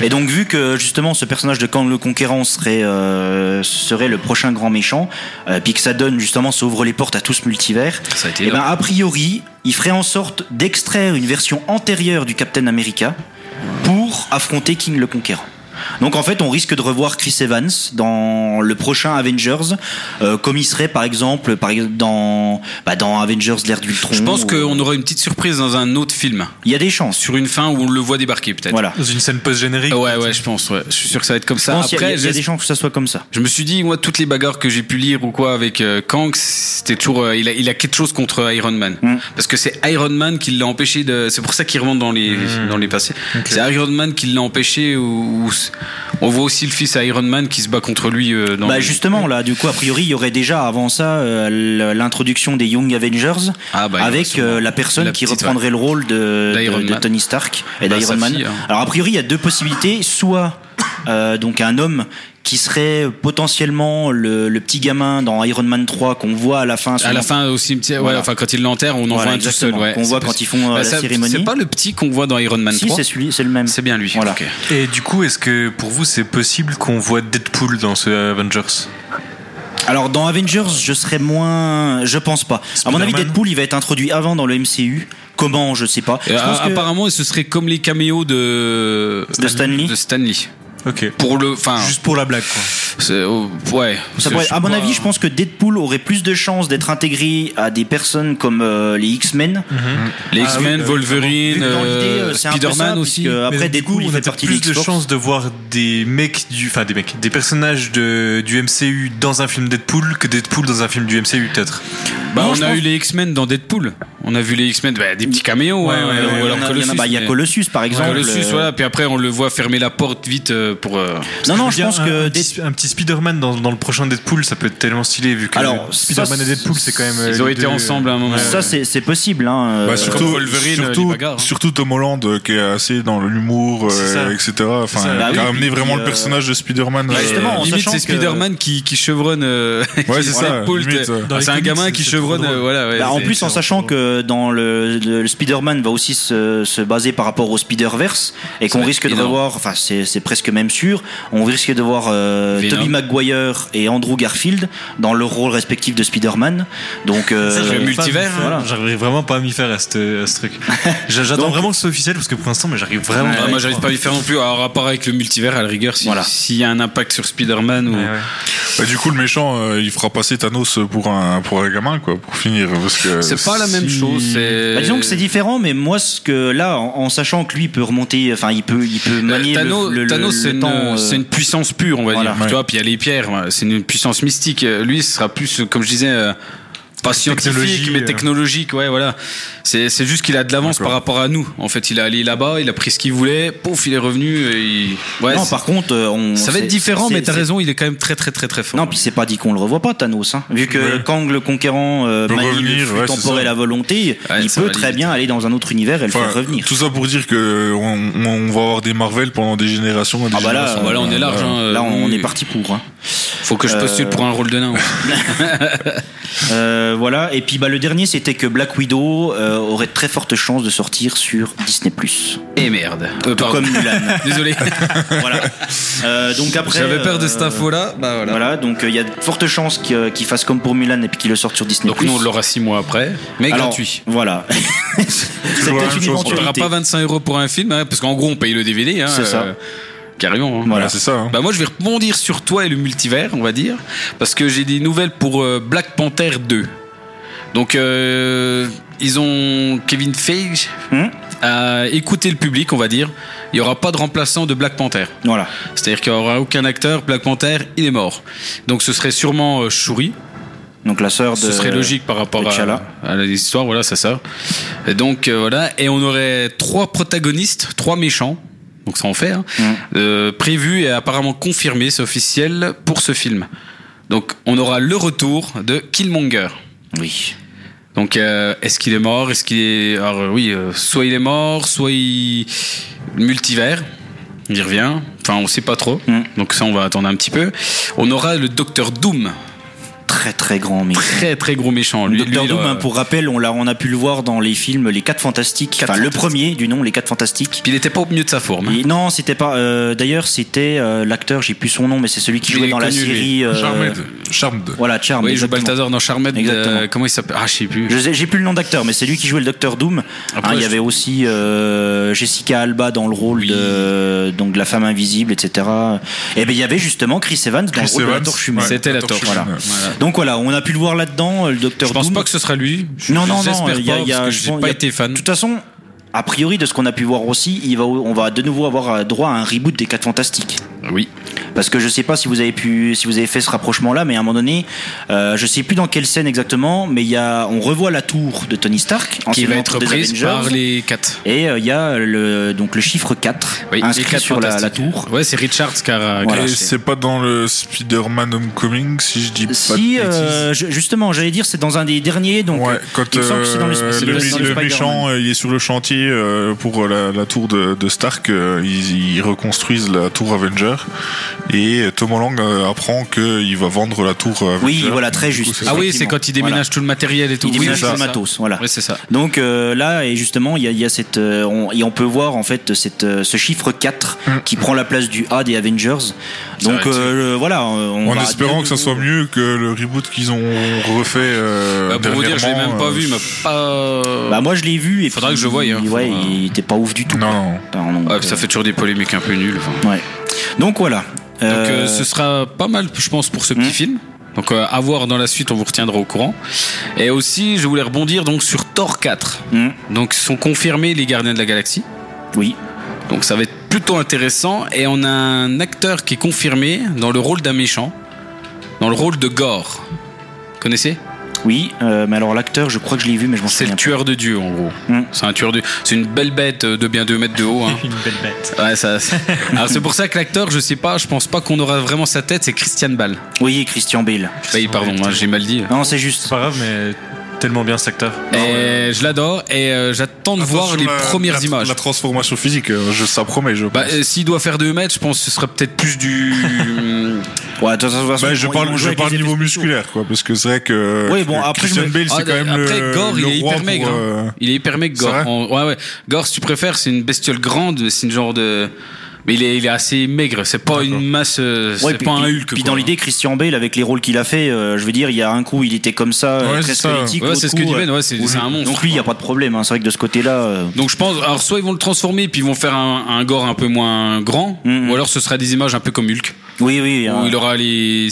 Et donc vu que justement ce personnage de Kang le Conquérant serait euh, serait le prochain grand méchant, euh, puis que ça donne justement ça ouvre les portes à tout ce multivers. Ça a été Et ben là. a priori, il ferait en sorte d'extraire une version antérieure du Captain America pour affronter King le Conquérant. Donc en fait, on risque de revoir Chris Evans dans le prochain Avengers, euh, comme il serait par exemple, par exemple dans bah, dans Avengers l'ère d'Ultron. Je pense ou- qu'on aura une petite surprise dans un autre film, il y a des chances. sur une fin où on le voit débarquer peut-être. Voilà. Dans une scène post-générique. Ouais, ouais, je pense. Ouais. Je suis sûr que ça va être comme Je ça. y a- Après, il y a, des chances que ça soit comme ça. Je me suis dit, moi, toutes les bagarres que j'ai pu lire ou quoi avec euh, Kang, c'était toujours. euh, il, a, il a quelque chose contre Iron Man. Mm. Parce que c'est Iron Man qui l'a empêché de. C'est pour ça qu'il remonte dans les, dans les passés. C'est Iron Man qui l'a empêché. Ou, ou- on voit aussi le fils à Iron Man qui se bat contre lui. euh, dans Bah les- justement là, du coup a priori il y aurait déjà avant ça euh, l'introduction des Young Avengers Ah, bah, avec euh, la personne la qui reprendrait le rôle de. Tony Stark et Bah, d'Iron Man. fille, hein. Alors a priori il y a deux possibilités, soit euh, donc un homme qui serait potentiellement le, le petit gamin dans Iron Man 3 qu'on voit à la fin. À la fin au cimetière, ouais, Voilà. enfin quand ils l'enterrent, on en Voilà, voit un tout seul. Ouais, qu'on voit quand ils font, euh, Bah, la ça- cérémonie. C'est pas le petit qu'on voit dans Iron Man Si, 3. c'est celui, c'est le même. C'est bien lui. Voilà. Et du coup, est-ce que pour vous c'est possible qu'on voit Deadpool dans ce Avengers? Alors dans Avengers, je serais moins, je pense pas. À mon avis, Deadpool, il va être introduit avant dans le MCU. Comment, je sais pas. Je Et, pense que- Apparemment, ce serait comme les caméos de De Stan Lee De Stan Lee. Ok. Pour le, enfin, Juste pour la blague, quoi. c'est- oh, ouais. Ça C'est- pourrait- à mon avis, je pense que Deadpool aurait plus de chances d'être intégré à des personnes comme euh, les X-Men. les Ah X-Men, oui, Wolverine, euh, euh, Spider-Man aussi. Après, du Deadpool, coup, il on fait partie plus de chances de voir des mecs du, enfin des mecs, des personnages de, du MCU dans un film Deadpool que Deadpool dans un film du MCU peut-être. Bah, Non, on a pense- eu les X-Men dans Deadpool. On a vu les X-Men, bah, des petits caméos. Ouais, hein, ouais, ou ouais, Il y en a- alors il y en a- Colossus. bah, il y a Colossus, par exemple. Colossus, euh, voilà. Puis après, on le voit fermer la porte vite euh, pour. euh, Non, non, je pense un, que un petit, Spider-Man dans, dans le prochain Deadpool, ça peut être tellement stylé vu que Alors, Spider-Man et Deadpool c'est quand même. Ils ont été deux, ensemble à un moment. Ça, c'est possible. Hein, Bah, surtout, Wolverine, surtout, bagarres, hein. surtout Tom Holland qui est assez dans l'humour, euh, etc. Enfin, qui a amené vraiment le personnage de Spider-Man. justement, en Limite, c'est Spider-Man qui, chevronne. Ouais, [laughs] c'est ça, les C'est un gamin qui chevronne. Drôle. euh, Voilà, ouais, Bah, en plus, en sachant que dans le, le- le Spider-Man va aussi se, se baser par rapport au Spider-Verse et qu'on risque de revoir, enfin c'est presque même sûr, on risque de voir euh. Tobey Maguire et Andrew Garfield dans leur rôle respectif de Spider-Man. Donc euh, le m'y multivers, faire. voilà. J'arrive vraiment pas à m'y faire à ce, à ce truc. [laughs] J'a- J'attends Donc- vraiment que ce soit officiel parce que pour l'instant, mais j'arrive vraiment Ouais, pas. à moi j'arrive pas à y faire non plus à rapport avec le multivers à la rigueur Voilà. s'il y a un impact sur Spider-Man ou Ouais, ouais. Bah, du coup, le méchant, euh, il fera passer Thanos pour un, pour un gamin, quoi, pour finir. Parce que c'est pas la même si- chose c'est bah, disons que c'est différent, mais moi ce que là, en, en sachant que lui peut remonter, enfin il peut, il peut Euh, manier Thanos, le, le- Thanos, le c'est une, temps. euh, c'est une puissance pure, on va voilà. dire. Ouais. Tu vois, puis il y a les pierres, c'est une puissance mystique. Euh, Lui, ce sera plus, euh, comme je disais, euh, pas scientifique, Technologie, mais euh. technologique. Ouais, voilà. C'est c'est juste qu'il a de l'avance par rapport à nous. En fait, il est allé là-bas, il a pris ce qu'il voulait, pouf, il est revenu. Et il... ouais, non, c'est- par contre, euh, on, ça va être différent, mais t'as raison, il est quand même très, très, très, très fort. Non, puis c'est pas dit qu'on le revoit pas, Thanos. Hein. Vu que Ouais. Kang le conquérant euh, flux ouais, temporel à volonté, Ouais, il peut très limite. bien aller dans un autre univers et le Enfin, faire revenir. Tout ça pour dire que on, on va avoir des Marvel pendant des générations. des Ah bah là, générations. Ah, bah là, on est large. hein, Là, on oui. est parti pour. Hein. Faut que je postule Euh, pour un rôle de nain. [laughs] Euh, voilà. Et puis bah, le dernier, c'était que Black Widow euh, aurait de très fortes chances de sortir sur Disney+. Et merde. Euh, pardon. Comme Mulan. [laughs] Désolé. [laughs] voilà. Euh, donc après. J'avais peur de cette info-là. Bah voilà. Voilà, donc euh, il y a de fortes chances qu'il fasse comme pour Mulan et puis qu'il le sorte sur Disney+. Donc nous, on l'aura six mois après, mais Alors, gratuit. Voilà. [laughs] C'est peut-être une On paiera pas 25 euros pour un film, hein, parce qu'en gros, on paye le DVD. Hein, C'est ça. euh, carrément. hein. Voilà. C'est ça. hein. Bah moi, je vais rebondir sur toi et le multivers, on va dire, parce que j'ai des nouvelles pour euh, Black Panther 2. Donc, euh, ils ont Kevin Feige Hmm a écouté le public, on va dire. Il y aura pas de remplaçant de Black Panther. Voilà. C'est-à-dire qu'il y aura aucun acteur. Black Panther, il est mort. Donc, ce serait sûrement euh, Shuri. Donc la sœur de. Ce serait logique par rapport à, à l'histoire, voilà, c'est ça. Et donc euh, voilà, et on aurait trois protagonistes, trois méchants. Donc ça en fait, hein, Mm. euh, prévus et apparemment confirmés, c'est officiel pour ce film. Donc on aura le retour de Killmonger. Oui. Donc euh, est-ce qu'il est mort? Est-ce qu'il est alors euh, oui, euh, soit il est mort, soit il multivers. Il revient. Enfin, on sait pas trop. Mm. Donc ça, on va attendre un petit peu. On aura le Docteur Doom, Très très grand mais. très très gros méchant. Lui, Docteur lui, Doom, là, hein, pour rappel, on, l'a, on a pu le voir dans les films Les 4 Fantastiques. Quatre enfin, le premier du nom, Les 4 Fantastiques. Puis il était pas au mieux de sa forme. hein. Et non, c'était pas. euh, d'ailleurs, c'était euh, l'acteur, j'ai plus son nom, mais c'est celui qui jouait dans la série. euh, Charmed. Charmed. Voilà, Charmed. Oui, il joue. Balthazar dans Charmed. Exactement. euh, comment il s'appelle? Ah, je sais plus. Je sais- J'ai plus le nom d'acteur, mais c'est lui qui jouait le Docteur Doom. Après, Hein, il y avait aussi euh, Jessica Alba dans le rôle Oui. de donc de la femme invisible, etc. Et ben il y avait justement Chris Evans dans Chris le rôle de la torche humaine. Ouais, C'était la torche. Voilà. Voilà. Donc voilà, on a pu le voir là-dedans, le Docteur Je pense Doom. pas que ce sera lui. Je- Non, non, non, il y a- pas, y a- parce que je j'ai pense- pas il y a- été fan. De toute façon, a priori de ce qu'on a pu voir aussi, il va, on va de nouveau avoir droit à un reboot des 4 Fantastiques. Oui. Parce que je sais pas si vous avez pu, si vous avez fait ce rapprochement-là, mais à un moment donné, euh, je sais plus dans quelle scène exactement, mais il y a, on revoit la tour de Tony Stark, Qui va être Avengers. par les 4. Et euh, il y a le, donc le chiffre 4 Oui, inscrit sur la, tour. Ouais, c'est Richards qui. Voilà. Et c'est- pas dans le Spider-Man Homecoming, si je dis pas Si, de euh, je- justement, j'allais dire, c'est dans un des derniers, donc Ouais, euh, quand il me semble que c'est dans le, le, dans le Spider-Man. méchant il est sur le chantier euh, pour la, la tour de, de Stark, euh, ils, ils reconstruisent la tour Avenger Et Tom Holland euh, apprend qu'il va vendre la tour. euh, avec Oui, Jack. voilà, très coup, juste. Ah oui, c'est quand il déménage Voilà. tout le matériel et tout. Il Oui, déménage c'est tout le matos, voilà. Oui, c'est ça. Donc euh, là, et justement, il y a, il y a cette, euh, on, et on peut voir en fait cette, euh, ce chiffre 4 qui prend la place du A des Avengers. Donc vrai, euh, voilà. On En va espérant que ça soit mieux que le reboot qu'ils ont refait. Euh, Bah, pour vous dire, je l'ai même pas euh, vu, mais pas. Bah moi je l'ai vu et Faudra puis, que je voie, hein. Ouais, Faudra- il était pas ouf du tout. Non, non. Enfin, donc, Ouais, puis ça euh, fait toujours des polémiques un peu nulles. enfin. ouais. Donc voilà. Donc Euh, euh, ce sera pas mal, je pense, pour ce petit Hmm. film. Donc euh, à voir dans la suite, on vous retiendra au courant. Et aussi, je voulais rebondir donc sur Thor 4. hmm, Donc sont confirmés les Gardiens de la Galaxie. oui. Donc ça va être plutôt intéressant. Et on a un acteur qui est confirmé dans le rôle d'un méchant, dans le rôle de Gore. Connaissez? Oui, euh, mais alors l'acteur, je crois que je l'ai vu, mais je m'en C'est souviens. le tueur de Dieu en gros. Hmm. C'est un tueur de. C'est une belle bête de bien 2 mètres de haut. hein. [laughs] Une belle bête. Ouais, ça. [laughs] Alors c'est pour ça que l'acteur, je sais pas, je pense pas qu'on aura vraiment sa tête. C'est Christian Bale. Oui, Christian Bale. Oui, pardon, moi, j'ai mal dit. Non, c'est C'est juste. pas grave, mais tellement bien cet acteur. Et je l'adore et euh, j'attends de voir les la- premières la- images. La transformation physique, euh, je, ça promet, je. Bah, euh, S'il doit faire 2 mètres, je pense que ce sera peut-être plus du. [laughs] Ouais, de toute façon, Bah, je parle, je parle niveau musculaire, quoi, parce que c'est vrai que Oui, bon, après, je Christian me- Bale, c'est Ah, quand même après, le, Gore, il le est hyper pour, maigre. hein. euh, Il est hyper maigre, Gore. En- ouais, ouais. Gore, si tu préfères, c'est une bestiole grande, c'est une genre de. Mais il est, il est assez maigre, c'est pas une masse. euh, Ouais, c'est puis, pas un Hulk. puis quoi. dans l'idée, Christian Bale, avec les rôles qu'il a fait, euh, je veux dire, il y a un coup, il était comme ça, euh, Ouais, c'est ça. Ouais, c'est ce que dit Ben, ouais, c'est c'est un monstre. Donc lui, il n'y a pas de problème. hein. C'est vrai que de ce côté-là, euh, Donc je pense, alors soit ils vont le transformer puis ils vont faire un, un gore un peu moins grand, Mhm. ou alors ce sera des images un peu comme Hulk, oui, oui. où hein. il aura les,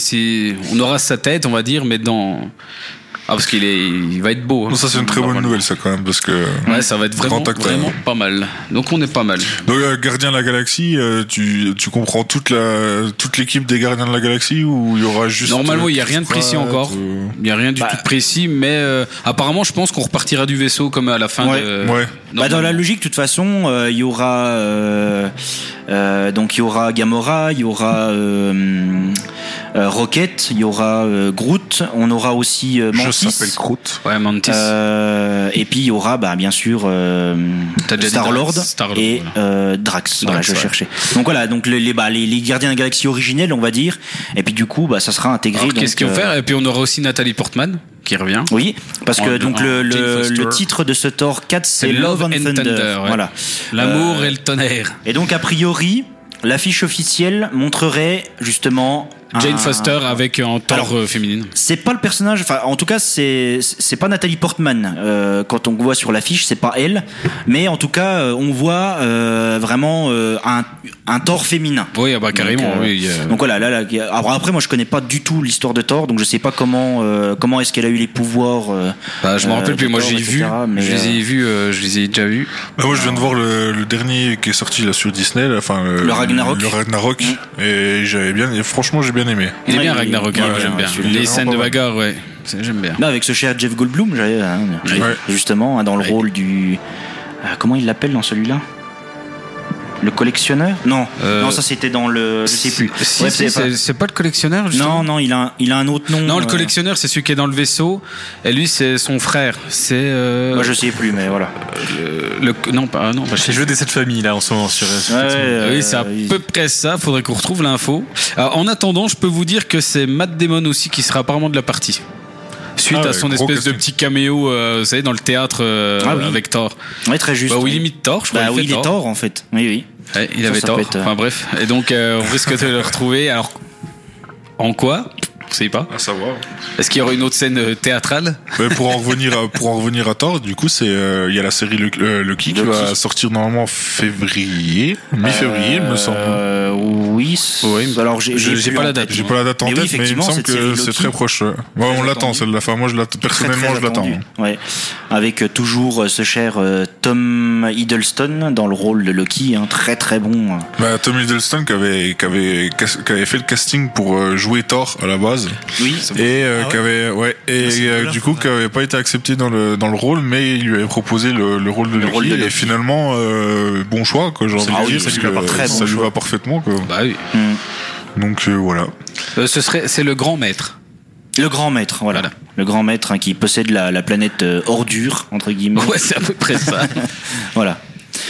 on aura sa tête, on va dire, mais dans, ah parce qu'il est, il va être beau. hein. Non, ça c'est une très bonne Normalement. nouvelle, ça quand même, parce que. Ouais, ça va être vraiment, pas mal. Donc on est pas mal. Donc, euh, Gardien de la Galaxie, euh, tu, tu comprends toute la toute l'équipe des Gardiens de la Galaxie ou il y aura juste. Normalement, euh, il y a rien de précis encore. ou- Il y a rien du Bah. tout de précis, mais euh, apparemment, je pense qu'on repartira du vaisseau comme à la fin Ouais. de. Ouais. Bah, dans la logique, de toute façon, euh, il y aura euh, euh, donc il y aura Gamora, il y aura euh, euh, Rocket, il y aura euh, Groot, on aura aussi euh, Je Mantis. s'appelle Groot. Ouais, Mantis. Euh, et puis il y aura bah, bien sûr euh, Star Star-Lord, et voilà. euh, Drax. Voilà, je ouais. cherchais. Donc voilà, donc les, les, bah, les, les gardiens de la galaxie originels, on va dire. Et puis du coup, bah, ça sera intégré. Qu'est-ce qu'ils vont euh, faire? Et puis on aura aussi Nathalie Portman qui revient. Oui, parce que En- donc en le, le, le titre de ce Thor 4 c'est C'est Love, Love and and Thunder. Thunder, ouais. Voilà. L'amour Euh, et le tonnerre. Et donc a priori, l'affiche officielle montrerait justement Jane un- Foster avec en Thor Alors, euh, féminine. C'est pas le personnage, enfin en tout cas c'est c'est pas Nathalie Portman euh, quand on voit sur l'affiche, c'est pas elle, mais en tout cas euh, on voit euh, vraiment euh, un, un Thor féminin. Oui, ah bah carrément. Donc, euh, oui, Donc voilà, là, là, alors après moi je connais pas du tout l'histoire de Thor, donc je sais pas comment euh, comment est-ce qu'elle a eu les pouvoirs. euh, Bah, je me euh, rappelle plus. Moi, j'ai vu. mais, je les ai euh, vus. euh, je les ai déjà vus. Bah, moi, je viens de voir le, le dernier qui est sorti là sur Disney, là, enfin Le Ragnarok. Le Ragnarok, et j'avais bien, et franchement, j'ai bien aimé. Il est Ouais, bien Ragnarok. ouais, hein, ouais, j'aime bien. Les scènes de bagarre, ouais. J'aime bien. Là, avec ce cher Jeff Goldblum, j'avais, hein, Ouais. justement, hein, dans le Ouais. rôle du. euh, comment il l'appelle dans celui-là? Le collectionneur Non, Euh, non, ça c'était dans le. Je sais plus. Si, Bref, si, c'est pas- c'est c'est pas le collectionneur, justement Non, non, il a, un, il a un autre nom. Non, le euh, collectionneur, c'est celui qui est dans le vaisseau. Et lui, c'est son frère. C'est. euh, Moi, je sais plus, mais voilà. le, non, pas. Non, pas J'ai joué des cette famille là en ce moment sur. sur Ouais, Facebook. euh, oui, c'est à il- peu près ça. Faudrait qu'on retrouve l'info. Alors, en attendant, je peux vous dire que c'est Matt Damon aussi qui sera apparemment de la partie. Suite Ah à son espèce de petit caméo, euh, vous savez, dans le théâtre euh, Ah oui. avec Thor. Ouais, très juste. Bah, où il oui. imite Thor, je crois. Bah il oui, il est Thor. en fait. Oui, oui. Ouais, il Ça, avait ça tort. être, euh, Enfin bref. Et donc, euh, on risque de le retrouver. Alors, en quoi Vous savez pas À savoir. Est-ce qu'il y aura une autre scène euh, théâtrale pour en revenir à, pour en revenir à Thor, du coup, c'est euh, il y a la série Le- euh, Lucky qui va sortir normalement en février, mi-février, il me semble. Euh, oui. Oui, Alors, j'ai pas la date. J'ai pas la date en Mais oui, tête, mais il me effectivement, semble que c'est très proche. ouais. On l'attend celle-là. Enfin, moi, je l'attends personnellement, très je l'attends. Ouais. Avec euh, toujours euh, ce cher euh, Tom Hiddleston dans le rôle de Loki, hein, très très bon. Bah, Tom Hiddleston qui avait, qui avait, qui avait fait le casting pour euh, jouer Thor à la base Oui. et euh, Ah ouais qui avait ouais et Ah, euh, du coup qui avait pas été accepté dans le dans le rôle mais il lui avait proposé le, le rôle de Le Loki rôle de et finalement euh, bon choix quoi j'ai envie de dire ça parce lui va que ça lui parfaitement quoi Bah oui. Hmm. donc euh, voilà Euh, ce serait, c'est le grand maître. Le grand maître, voilà. Voilà. Le grand maître hein, qui possède la, la planète euh, ordure, entre guillemets. Ouais, c'est à peu près ça. [laughs] Voilà.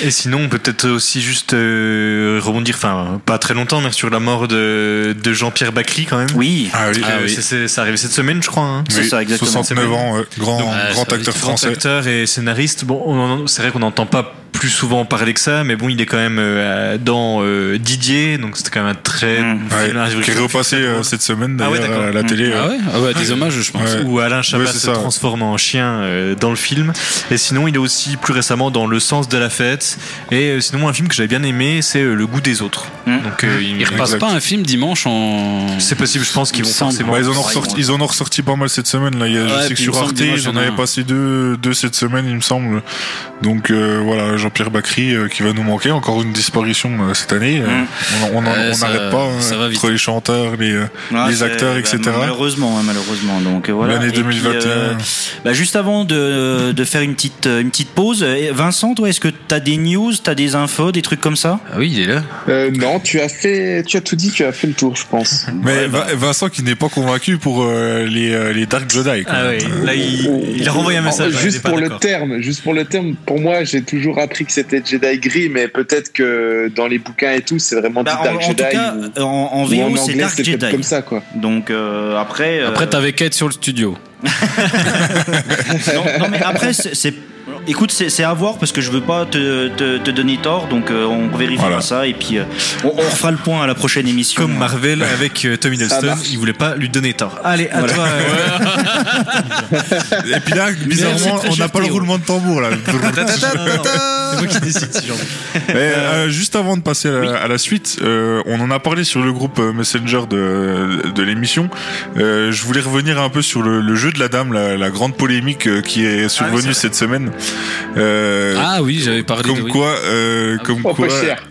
Et sinon, on peut peut-être aussi juste euh, rebondir, enfin, pas très longtemps, mais sur la mort de, de Jean-Pierre Bacry quand même. Oui, Ah oui, Ah oui, c'est- c'est c'est arrivé cette semaine, je crois. hein. c'est ça, exactement. 69 ans, ouais, grand, Donc, ah, grand acteur oui, Grand français. acteur et scénariste. Bon, on en- c'est vrai qu'on n'entend pas plus souvent parler que ça, mais bon, il est quand même euh, dans euh, Didier, donc c'était quand même un très Mm. Ouais, film, un qui est repassé euh, cette semaine Ah ouais, à la télé. Ah ouais, ah ouais des hommages, je pense. Ouais. où Alain Chabat se ça. transforme en chien euh, dans le film. Et sinon, il est aussi plus récemment dans Le sens de la fête. Et euh, sinon, un film que j'avais bien aimé, c'est euh, Le goût des autres. Mm. Donc, euh, il, Il repasse Exact. pas un film dimanche en. c'est possible, je pense qu'ils Il vont me semble. forcément. Bah, ils, en ont ressorti, ils en ont ressorti pas mal cette semaine. Là. Il y a, Ouais, je sais que sur Arte, j'en avais passé deux, deux cette semaine, il me semble. Donc voilà, Jean-Pierre Bacry euh, qui va nous manquer. Encore une disparition euh, cette année. Euh, Mm. On n'arrête pas. ça hein, va entre les chanteurs, les, Ah, acteurs, bah, etc. Malheureusement, hein, malheureusement. Donc voilà. L'année Et puis, 2021. euh, bah, juste avant de, de faire une petite, une petite pause, Vincent, toi, est-ce que tu as des news, tu as des infos, des trucs comme ça? Ah oui, il est là. Euh, non, tu as fait, tu as tout dit, tu as fait le tour, je pense. Mais Ouais, bah, Vincent qui n'est pas convaincu pour euh, les, euh, les Dark Jedi. Ah là, il, il a renvoyé un message. il est juste pour le terme, juste pour le terme, pour moi, j'ai toujours appris que c'était Jedi gris, mais peut-être que dans les bouquins et tout, c'est vraiment bah, du en, Dark en tout Jedi. cas, ou- en, en en VO, c'est anglais, Dark Jedi. comme ça, quoi. Donc euh, après. euh, Après, t'avais qu'à être sur le studio. [laughs] non, non, mais après, c'est. Écoute, c'est à voir parce que je veux pas te, te, te donner tort, donc euh, on vérifiera Voilà. ça et puis euh, on, on refera le point à la prochaine émission. Comme Marvel avec euh, Tom Hiddleston, il voulait pas lui donner tort. Allez, à toi. euh, [laughs] Et puis là, bizarrement, on n'a pas le roulement de tambour là. [laughs] C'est moi qui [laughs] décide si j'en Mais, euh, juste avant de passer à la, à la suite, euh, on en a parlé sur le groupe euh, Messenger de, de l'émission. Euh, je voulais revenir un peu sur le, le jeu de la dame, la, la grande polémique qui est survenue cette semaine. Euh, Ah oui, j'avais parlé comme de. oui. quoi, euh, comme quoi, cher.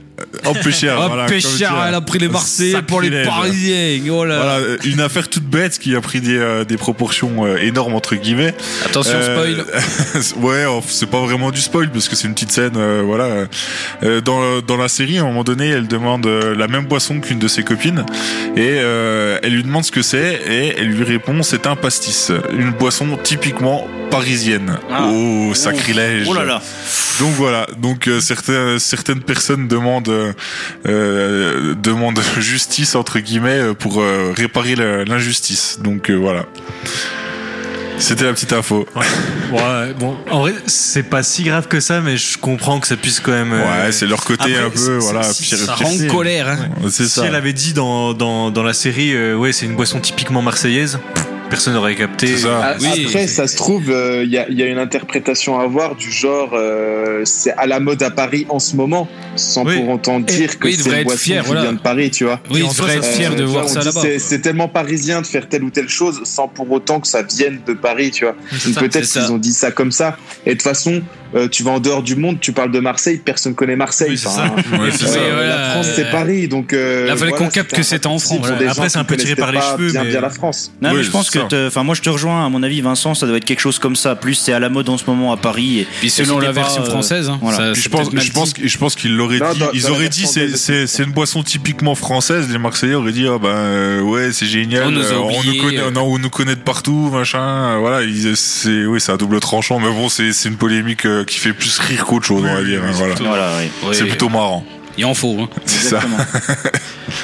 En peu cher. Oh, voilà, cher, dire. elle a pris les Marseillais pour les. Parisiens. Oh là. Voilà, une affaire toute bête qui a pris des, euh, des proportions euh, énormes entre guillemets. Attention, Euh, spoil. [laughs] ouais, oh, c'est pas vraiment du spoil parce que c'est une petite scène. euh, voilà. Euh, dans, dans la série, à un moment donné, elle demande euh, la même boisson qu'une de ses copines et euh, elle lui demande ce que c'est et elle lui répond c'est un pastis, une boisson typiquement parisienne. Ah. Oh, sacrilège. Oh là là. Donc voilà, donc euh, certaines certaines personnes demandent euh, euh, demandent [laughs] justice entre guillemets euh, pour euh, réparer l'injustice. Donc euh, voilà. C'était la petite info. [laughs] Ouais, bon, en vrai, c'est pas si grave que ça, mais je comprends que ça puisse quand même. euh, Ouais, c'est leur côté après, un peu, voilà, c'est- pire, Ça pire- rend colère. Hein. C'est Si ça. elle avait dit dans, dans, dans la série, euh, ouais, c'est une boisson typiquement marseillaise, pff, personne n'aurait capté. Ça. Oui, Après, ça se trouve, il y, a, y a une interprétation à avoir du genre, euh, c'est à la mode à Paris en ce moment, sans Oui. pour autant dire que oui, c'est une boisson fier, qui voilà. vient de Paris, tu vois. Oui, Et il soi, devrait être fier Euh, de voir ça là-bas. c'est- tellement parisien de faire telle ou telle chose sans pour autant que ça vienne de Paris, tu vois. Peut-être qu'ils ont dit ça comme ça. Et de toute façon, euh, tu vas en dehors du monde, tu parles de Marseille, personne connaît Marseille. Oui, Enfin, ça. ouais. voilà. La France, c'est Euh, Paris, donc. euh, là, fallait voilà, qu'on capte que c'était en France. Après, c'est un peu tiré par les cheveux, Bien, mais- bien la France. Non, Oui, mais je pense que, enfin, moi je te rejoins. À mon avis, Vincent, ça doit être quelque chose comme ça. Plus c'est à la mode en ce moment à Paris. Et, Puis selon la version euh, française, hein, voilà. ça- je pense, je pense, dit. je pense qu'ils l'auraient dit. dans- ils dans auraient dit c'est, une boisson typiquement française. Les Marseillais auraient dit ah ben euh, ouais c'est génial. On nous euh, connaît, euh. non, on nous connaît de partout machin. euh, Voilà, c'est oui c'est un double tranchant. Mais bon c'est une polémique euh, qui fait plus rire qu'autre chose on va dire. hein, voilà. Voilà, oui. Oui, C'est plutôt marrant. Il en faut. hein. C'est ça. Exactement.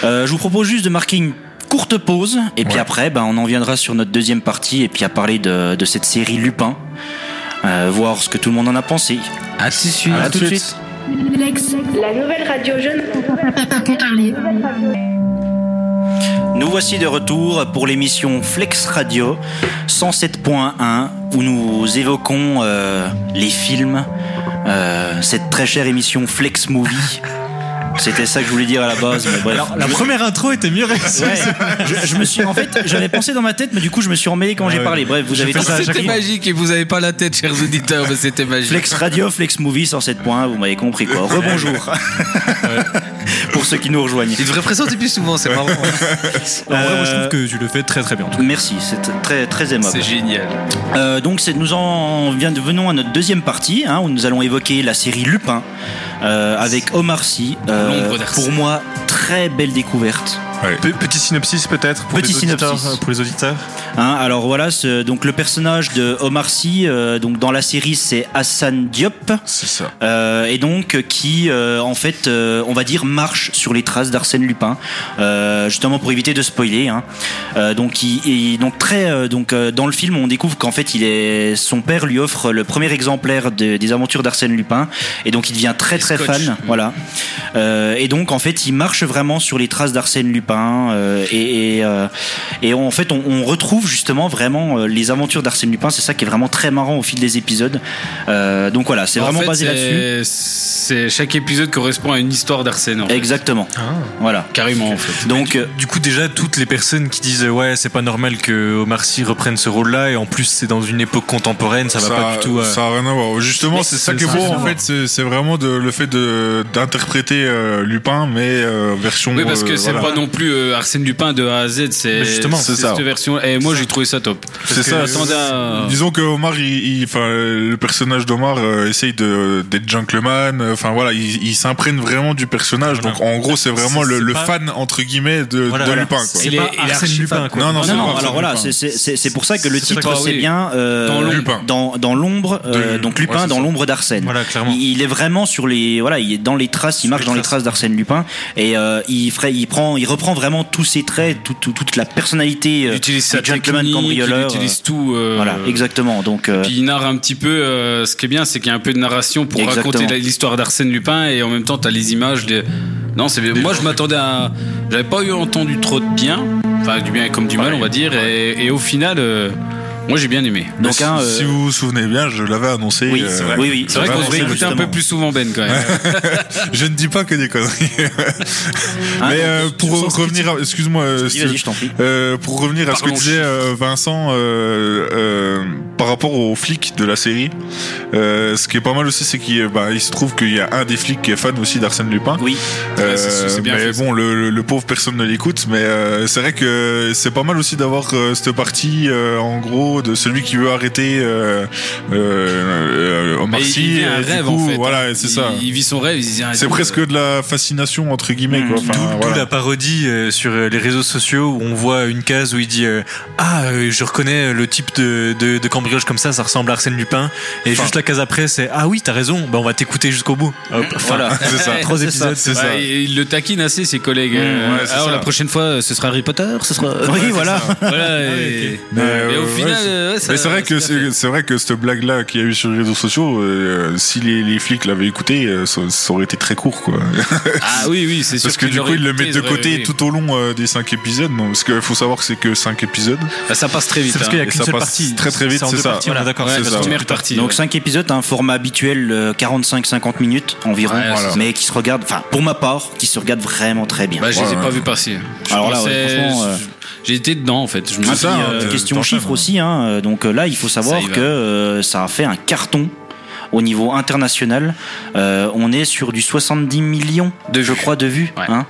Euh, je vous propose juste de marquer une courte pause et puis Ouais. après, ben, on en viendra sur notre deuxième partie et puis à parler de, de cette série Lupin, euh, voir ce que tout le monde en a pensé. À tout de suite. À tout de suite. La nouvelle radio jeune. parler. Nous voici de retour pour l'émission Flex Radio 107.1 où nous évoquons euh, les films, euh, cette très chère émission Flex Movie. C'était ça que je voulais dire à la base. Mais bref. La première intro était mieux réussie. Ouais, je, je me suis en fait j'avais pensé dans ma tête mais du coup je me suis emmêlé quand j'ai ouais. parlé bref vous avez tout ça C'était magique et vous avez pas la tête, chers auditeurs, mais c'était magique. Flex Radio, Flex Movie 107.1, vous m'avez compris quoi. Rebonjour. Pour ceux qui nous rejoignent. Il devrait présenter plus souvent, c'est marrant. En vrai, moi, je trouve que tu le fais très très bien. Merci, c'est très très aimable. C'est génial. Euh, donc c'est, nous en venons à notre deuxième partie hein, où nous allons évoquer la série Lupin avec Omar Sy. Euh, pour moi, très belle découverte. Ouais. Pe- Petit synopsis peut-être pour, Petit les auditeurs, synopsis. euh, pour les auditeurs. Hein, alors voilà, ce- donc le personnage de Omar Sy, euh, donc dans la série c'est Hassan Diop, C'est ça. euh, et donc qui euh, en fait, on va dire, marche sur les traces d'Arsène Lupin, justement pour éviter de spoiler. Hein. Donc, il, il- donc très, donc dans le film, on découvre qu'en fait, il est, son père lui offre le premier exemplaire de- des aventures d'Arsène Lupin, et donc il devient très très scotch. fan, voilà. Et donc en fait, il marche vraiment sur les traces d'Arsène Lupin, euh, et, et, euh, et en fait, on, on retrouve justement vraiment euh, les aventures d'Arsène Lupin. C'est ça qui est vraiment très marrant au fil des épisodes. Euh, donc voilà, c'est En vraiment fait, basé là-dessus. c'est- chaque épisode correspond à une histoire d'Arsène. Exactement. Voilà. Carrément en fait. Donc euh, Du coup, déjà, toutes les personnes qui disent ouais, c'est pas normal que Omar Sy reprenne ce rôle-là, et en plus, c'est dans une époque contemporaine, ça va pas du tout. euh, Ça a rien à voir. Justement, c'est ça c'est- qui est beau en fait. C'est vraiment de, le fait d'interpréter euh, Lupin, mais euh, version. Oui, parce que euh, c'est voilà. pas non plus euh, Arsène Lupin de A à Z, c'est justement, c'est ça. cette version. Et moi, j'ai trouvé ça top. C'est ça. à- Disons que Omar, il, le personnage d'Omar euh, essaye de d'être gentleman. euh, Enfin voilà, il, il s'imprègne vraiment du personnage. Voilà. Donc en gros, c'est vraiment le, c'est le pas- fan entre guillemets de, Voilà, de voilà. Lupin. Quoi. C'est pas Arsène Lupin, quoi. Non, non, Non, alors voilà, c'est- c'est c'est- c'est pour ça que le titre c'est bien Dans l'ombre. Lupin. dans, dans l'ombre, De- donc Lupin dans l'ombre d'Arsène. Voilà, clairement. Il, est vraiment sur les, voilà, il est dans les traces, il marche dans les traces. d'Arsène Lupin et il ferait, il prend, il reprend vraiment tous ses traits, tout- tout- toute la personnalité Il euh, utilise sa du gentleman technique, il cambrioleur. utilise tout. euh, Voilà, exactement. Donc euh, Puis il narre un petit peu. euh, ce qui est bien, c'est qu'il y a un peu de narration pour Exactement. raconter l'histoire d'Arsène Lupin et en même temps, t'as les images. Des... Non, c'est bien. Moi, je m'attendais à. J'avais pas eu entendu trop de bien, enfin du bien comme du mal, on va dire. Et, et au final, euh, moi, j'ai bien aimé. Donc si, hein, euh, si vous vous souvenez bien, je l'avais annoncé. oui, euh, c'est vrai. oui, oui, C'est vrai qu'on devrait écouter un peu plus souvent Ben quand même. [laughs] je ne dis pas que des conneries. Hein, [laughs] Mais euh, pour revenir, à- excuse-moi, pour revenir à ce que disait Vincent euh, euh, par rapport aux flics de la série, euh, ce qui est pas mal aussi, c'est qu'il bah, il se trouve qu'il y a un des flics qui est fan aussi d'Arsène Lupin. Oui, Euh, c'est c'est bien mais fait, bon, le, le- le pauvre personne ne l'écoute, mais euh, c'est vrai que c'est pas mal aussi d'avoir euh, cette partie, euh, en gros, de celui qui veut arrêter euh, euh, euh, Omar Sy, il vit un rêve coup, en fait. Voilà, c'est il, ça. Il vit son rêve. C'est presque de la fascination entre guillemets, quoi. Enfin, D'où voilà. la parodie euh, sur les réseaux sociaux où on voit une case où il dit euh, ah je reconnais le type de, de, de cambriolage comme ça ça ressemble à Arsène Lupin et Enfin. juste la case après c'est ah oui t'as raison bah on va t'écouter jusqu'au bout Hop, voilà. [laughs] C'est ça. trois épisodes C'est Ouais, ça. il le taquine assez ses collègues. Mmh, Euh, ouais, alors ça. la prochaine fois, ce sera Harry Potter, ce sera. oui, voilà. [laughs] Voilà. et- Mais, Mais euh, au ouais, final, c'est- euh, ouais, ça- mais c'est vrai que c'est vrai que cette blague là qu'il y a eu sur les réseaux sociaux, euh, si les, les flics l'avaient écouté, euh, ça, ça aurait été très court quoi. [laughs] Ah oui, oui, c'est sûr. Parce que du coup ils le mettent de côté tout au long euh, des cinq épisodes, non, parce qu'il faut savoir que c'est que cinq épisodes. Bah, ça passe très vite. c'est parce hein. qu'il y a Et qu'une ça seule passe partie très, très vite, c'est deux ça. parties, est d'accord Ouais, c'est la ça. première partie. Donc ouais. 5 épisodes, un format habituel euh, 45-50 minutes environ, Ouais, Voilà. mais qui se regarde, enfin pour ma part, qui se regarde vraiment très bien. Bah, je les ai pas vus passer. Je Alors là, franchement, euh, j'ai été dedans en fait. Je me Ah, suis ça, dit, euh, t'es- question chiffres hein. aussi, hein. euh, donc euh, là il faut savoir Ça que euh, ça a fait un carton au niveau international. Euh, on est sur du 70 millions, De je crois, de vues. Ouais. hein.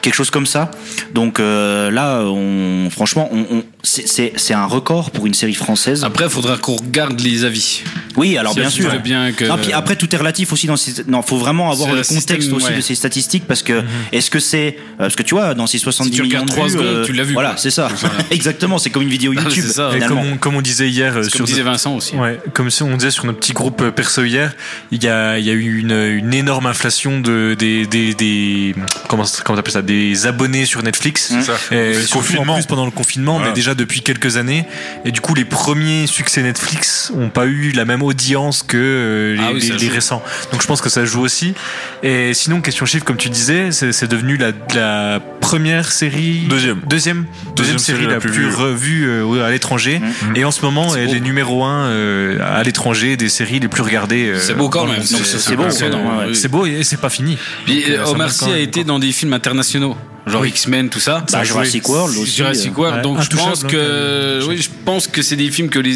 Quelque chose comme ça. Donc euh, là, on, franchement, on, on- c'est- un record pour une série française. Après, il faudra qu'on regarde les avis. Oui, alors Si bien sûr. bien que. Non, puis après, tout est relatif aussi dans ces. Non, faut vraiment avoir le contexte système, aussi ouais. de ces statistiques parce que est-ce que c'est euh, parce que tu vois dans ces 70 Si tu millions de vues, secondes, tu l'as vu, Voilà, c'est ça. [laughs] Exactement, c'est comme une vidéo [laughs] Ah, YouTube. c'est ça. Comme on, comme on disait hier euh, Comme sur disait notre- Vincent aussi. Ouais, comme on disait sur notre petit groupe euh, perso hier, il y a, il y a eu une, une énorme inflation de des des, des comment comment t'appelles ça des abonnés sur Netflix. Mmh. Ça. Et Le surtout confinement. en plus pendant le confinement, Voilà. mais déjà depuis quelques années. Et du coup, les premiers succès Netflix ont pas eu la même audience que euh, les, Ah oui, ça les- les joue. récents. Donc je pense que ça joue aussi. Et sinon, question chiffre, comme tu disais, c'est devenu la, la première série. Deuxième. Deuxième. Deuxième, série, la, plus, vue. revue euh, à l'étranger. Mmh. Et en ce moment, elle beau. est numéro un euh, à l'étranger des séries les plus regardées. euh, C'est beau quand même. c'est- beau. C'est beau et c'est pas fini. Puis Omar Sy a été dans des films internationaux, genre Oui. X-Men, tout ça. Bah, Jurassic World aussi. Jurassic euh, World. ouais, Donc je pense que oui, je pense que c'est des films que les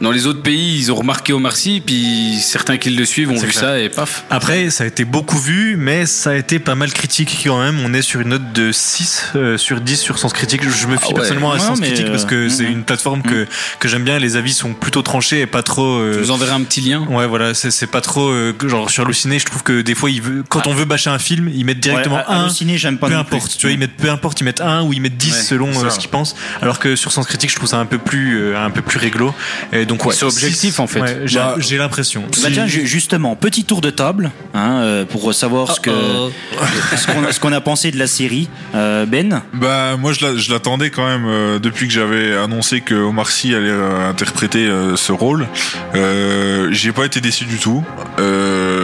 dans les autres pays ils ont remarqué Omar Sy, puis certains qui le suivent ont vu clair. ça et paf. Après, ça a été beaucoup vu, mais ça a été pas mal critiqué quand même. On est sur une note de 6 euh, sur 10 sur Sens Critique. Je me fie Ah ouais. personnellement à Ouais, Sens Critique parce que euh, c'est mhm. une plateforme que, que j'aime bien. Les avis sont plutôt tranchés et pas trop. euh, Je vous enverrai un petit lien. Ouais, voilà, c'est pas trop. euh, genre, sur Halluciné, je trouve que des fois, il veut, quand Ah. on veut bâcher un film, ils mettent directement ouais, un. Halluciné, j'aime pas peu non importe importe. Tu vois, ils mettent peu importe, ils mettent un ou ils mettent 10 Ouais, selon ça. euh, ce qu'ils pensent. Alors que sur Sens Critique, je trouve ça un peu plus, euh, un peu plus réglo. Et donc, ouais. C'est objectif, six- en fait. ouais, j'ai Bah, j'ai l'impression. Bah tiens, justement, petit tour de table hein, euh, pour savoir ce que ce qu'on a, ce qu'on a pensé de la série. Euh, ben, Bah moi je l'a- je l'attendais quand même euh, depuis que j'avais annoncé que Omar Sy allait euh, interpréter euh, ce rôle. Euh, J'ai pas été déçu du tout. Euh,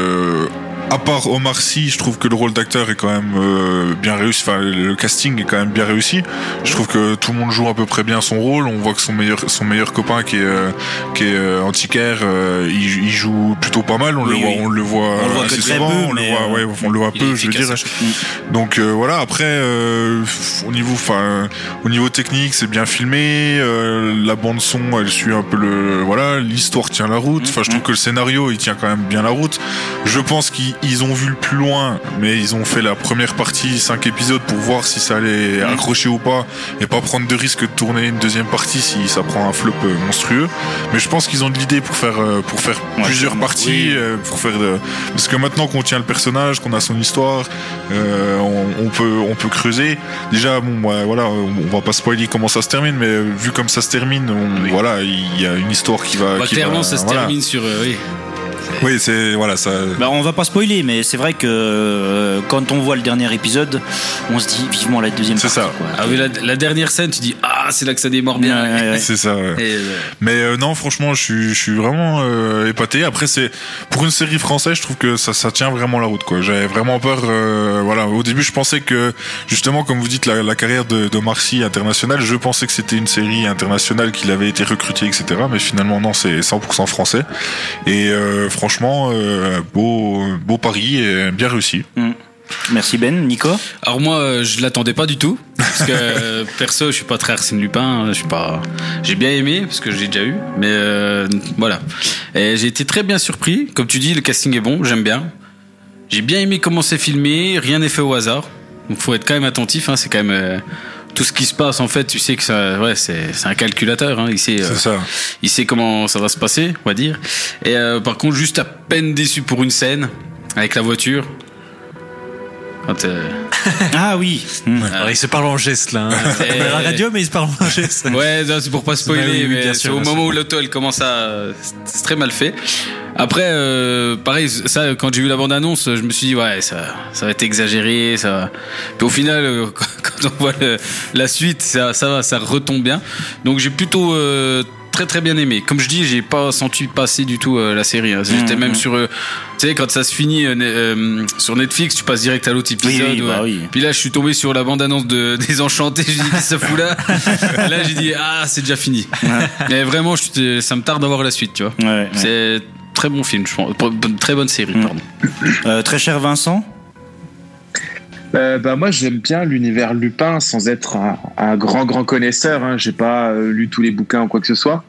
à part Omar Sy, je trouve que le rôle d'acteur est quand même euh, bien réussi. Enfin, le casting est quand même bien réussi. Je trouve que tout le monde joue à peu près bien son rôle. On voit que son meilleur, son meilleur copain qui est, euh, qui est euh, antiquaire, euh, il, il joue plutôt pas mal. On Oui, le voit, on le voit, On le voit assez souvent. peu, on le voit, euh, ouais, on le voit peu, je veux dire. Donc euh, voilà. Après, euh, au niveau, enfin, au niveau technique, c'est bien filmé. euh, la bande son, elle suit un peu le, voilà, l'histoire tient la route. Enfin, je trouve que le scénario, il tient quand même bien la route. Je pense qu'ils ils ont vu le plus loin, mais ils ont fait la première partie, cinq épisodes, pour voir si ça allait accrocher ou pas, et pas prendre de risque de tourner une deuxième partie si ça prend un flop euh, monstrueux. Mais je pense qu'ils ont de l'idée pour faire, euh, pour faire Ouais, plusieurs parties, Oui. euh, pour faire de... parce que maintenant qu'on tient le personnage, qu'on a son histoire, euh, on, on peut, on peut creuser. Déjà, bon, ouais, voilà, on, va pas spoiler comment ça se termine, mais vu comme ça se termine, on- voilà, il y a une histoire qui va. Bah, qui clairement, va- ça se voilà. termine sur. euh, oui. Oui, c'est voilà, ça. bah, on va pas spoiler, mais c'est vrai que euh, quand on voit le dernier épisode, on se dit vivement la deuxième C'est ça. quoi. Ah oui, la, la dernière scène, tu dis Ah, c'est là que ça démarre bien. Ouais, ouais, ouais. C'est ça. ouais. Et, euh, Mais euh, non, franchement, je suis, je suis vraiment euh, épaté. Après, c'est pour une série française, je trouve que ça, ça tient vraiment la route. quoi. J'avais vraiment peur. euh, voilà, au début, je pensais que justement, comme vous dites, la, la carrière de, de Marcy internationale, je pensais que c'était une série internationale qu'il avait été recruté, etc. Mais finalement, non, c'est 100% français. Et euh, franchement, euh, beau, beau pari et bien réussi. Merci Ben, Nico. Alors moi, euh, je l'attendais pas du tout parce que [laughs] perso, je suis pas très Arsène Lupin. Je suis pas. J'ai bien aimé parce que j'ai déjà eu, mais euh, voilà. Et j'ai été très bien surpris. Comme tu dis, le casting est bon, j'aime bien. J'ai bien aimé comment c'est filmé. Rien n'est fait au hasard. Donc faut être quand même attentif. Hein, c'est quand même euh, tout ce qui se passe. En fait, tu sais que ça, ouais, c'est c'est un calculateur. Hein, il sait. euh, ça. il sait comment ça va se passer, on va dire. Et euh, par contre, juste à peine déçu pour une scène avec la voiture. Quand, euh, [laughs] Ah oui. Hmm. Alors, ils se parlent en gestes là. hein. [laughs] On la radio, mais ils se parlent en gestes. [laughs] Ouais, c'est pour pas spoiler, oui, mais bien c'est sûr, au moment où l'auto elle commence à. C'est très mal fait. Après, euh, pareil, ça, quand j'ai vu la bande-annonce, je me suis dit, ouais, ça, ça va être exagéré. Ça... Puis au final, euh, [laughs] quand on voit le- la suite, ça, ça va, ça retombe bien. Donc j'ai plutôt. euh, Très très bien aimé. Comme je dis, j'ai pas senti passer du tout euh, la série. hein. J'étais Mhm. même sur, euh, tu sais, quand ça se finit euh, sur Netflix, tu passes direct à l'autre épisode. oui, bah ouais. oui. Puis là, je suis tombé sur la bande-annonce de [laughs] Désenchanté. J'ai dit, qu'est-ce ça fout là Et [laughs] Là, j'ai dit, ah, c'est déjà fini. Mais vraiment, je suis- ça me tarde d'avoir la suite, tu vois. Ouais, ouais. C'est très bon film, je pense. Très bonne série, Mm. pardon. Très cher Vincent. Euh, bah moi j'aime bien l'univers Lupin sans être un, un grand grand connaisseur. Hein. J'ai pas euh, lu tous les bouquins ou quoi que ce soit,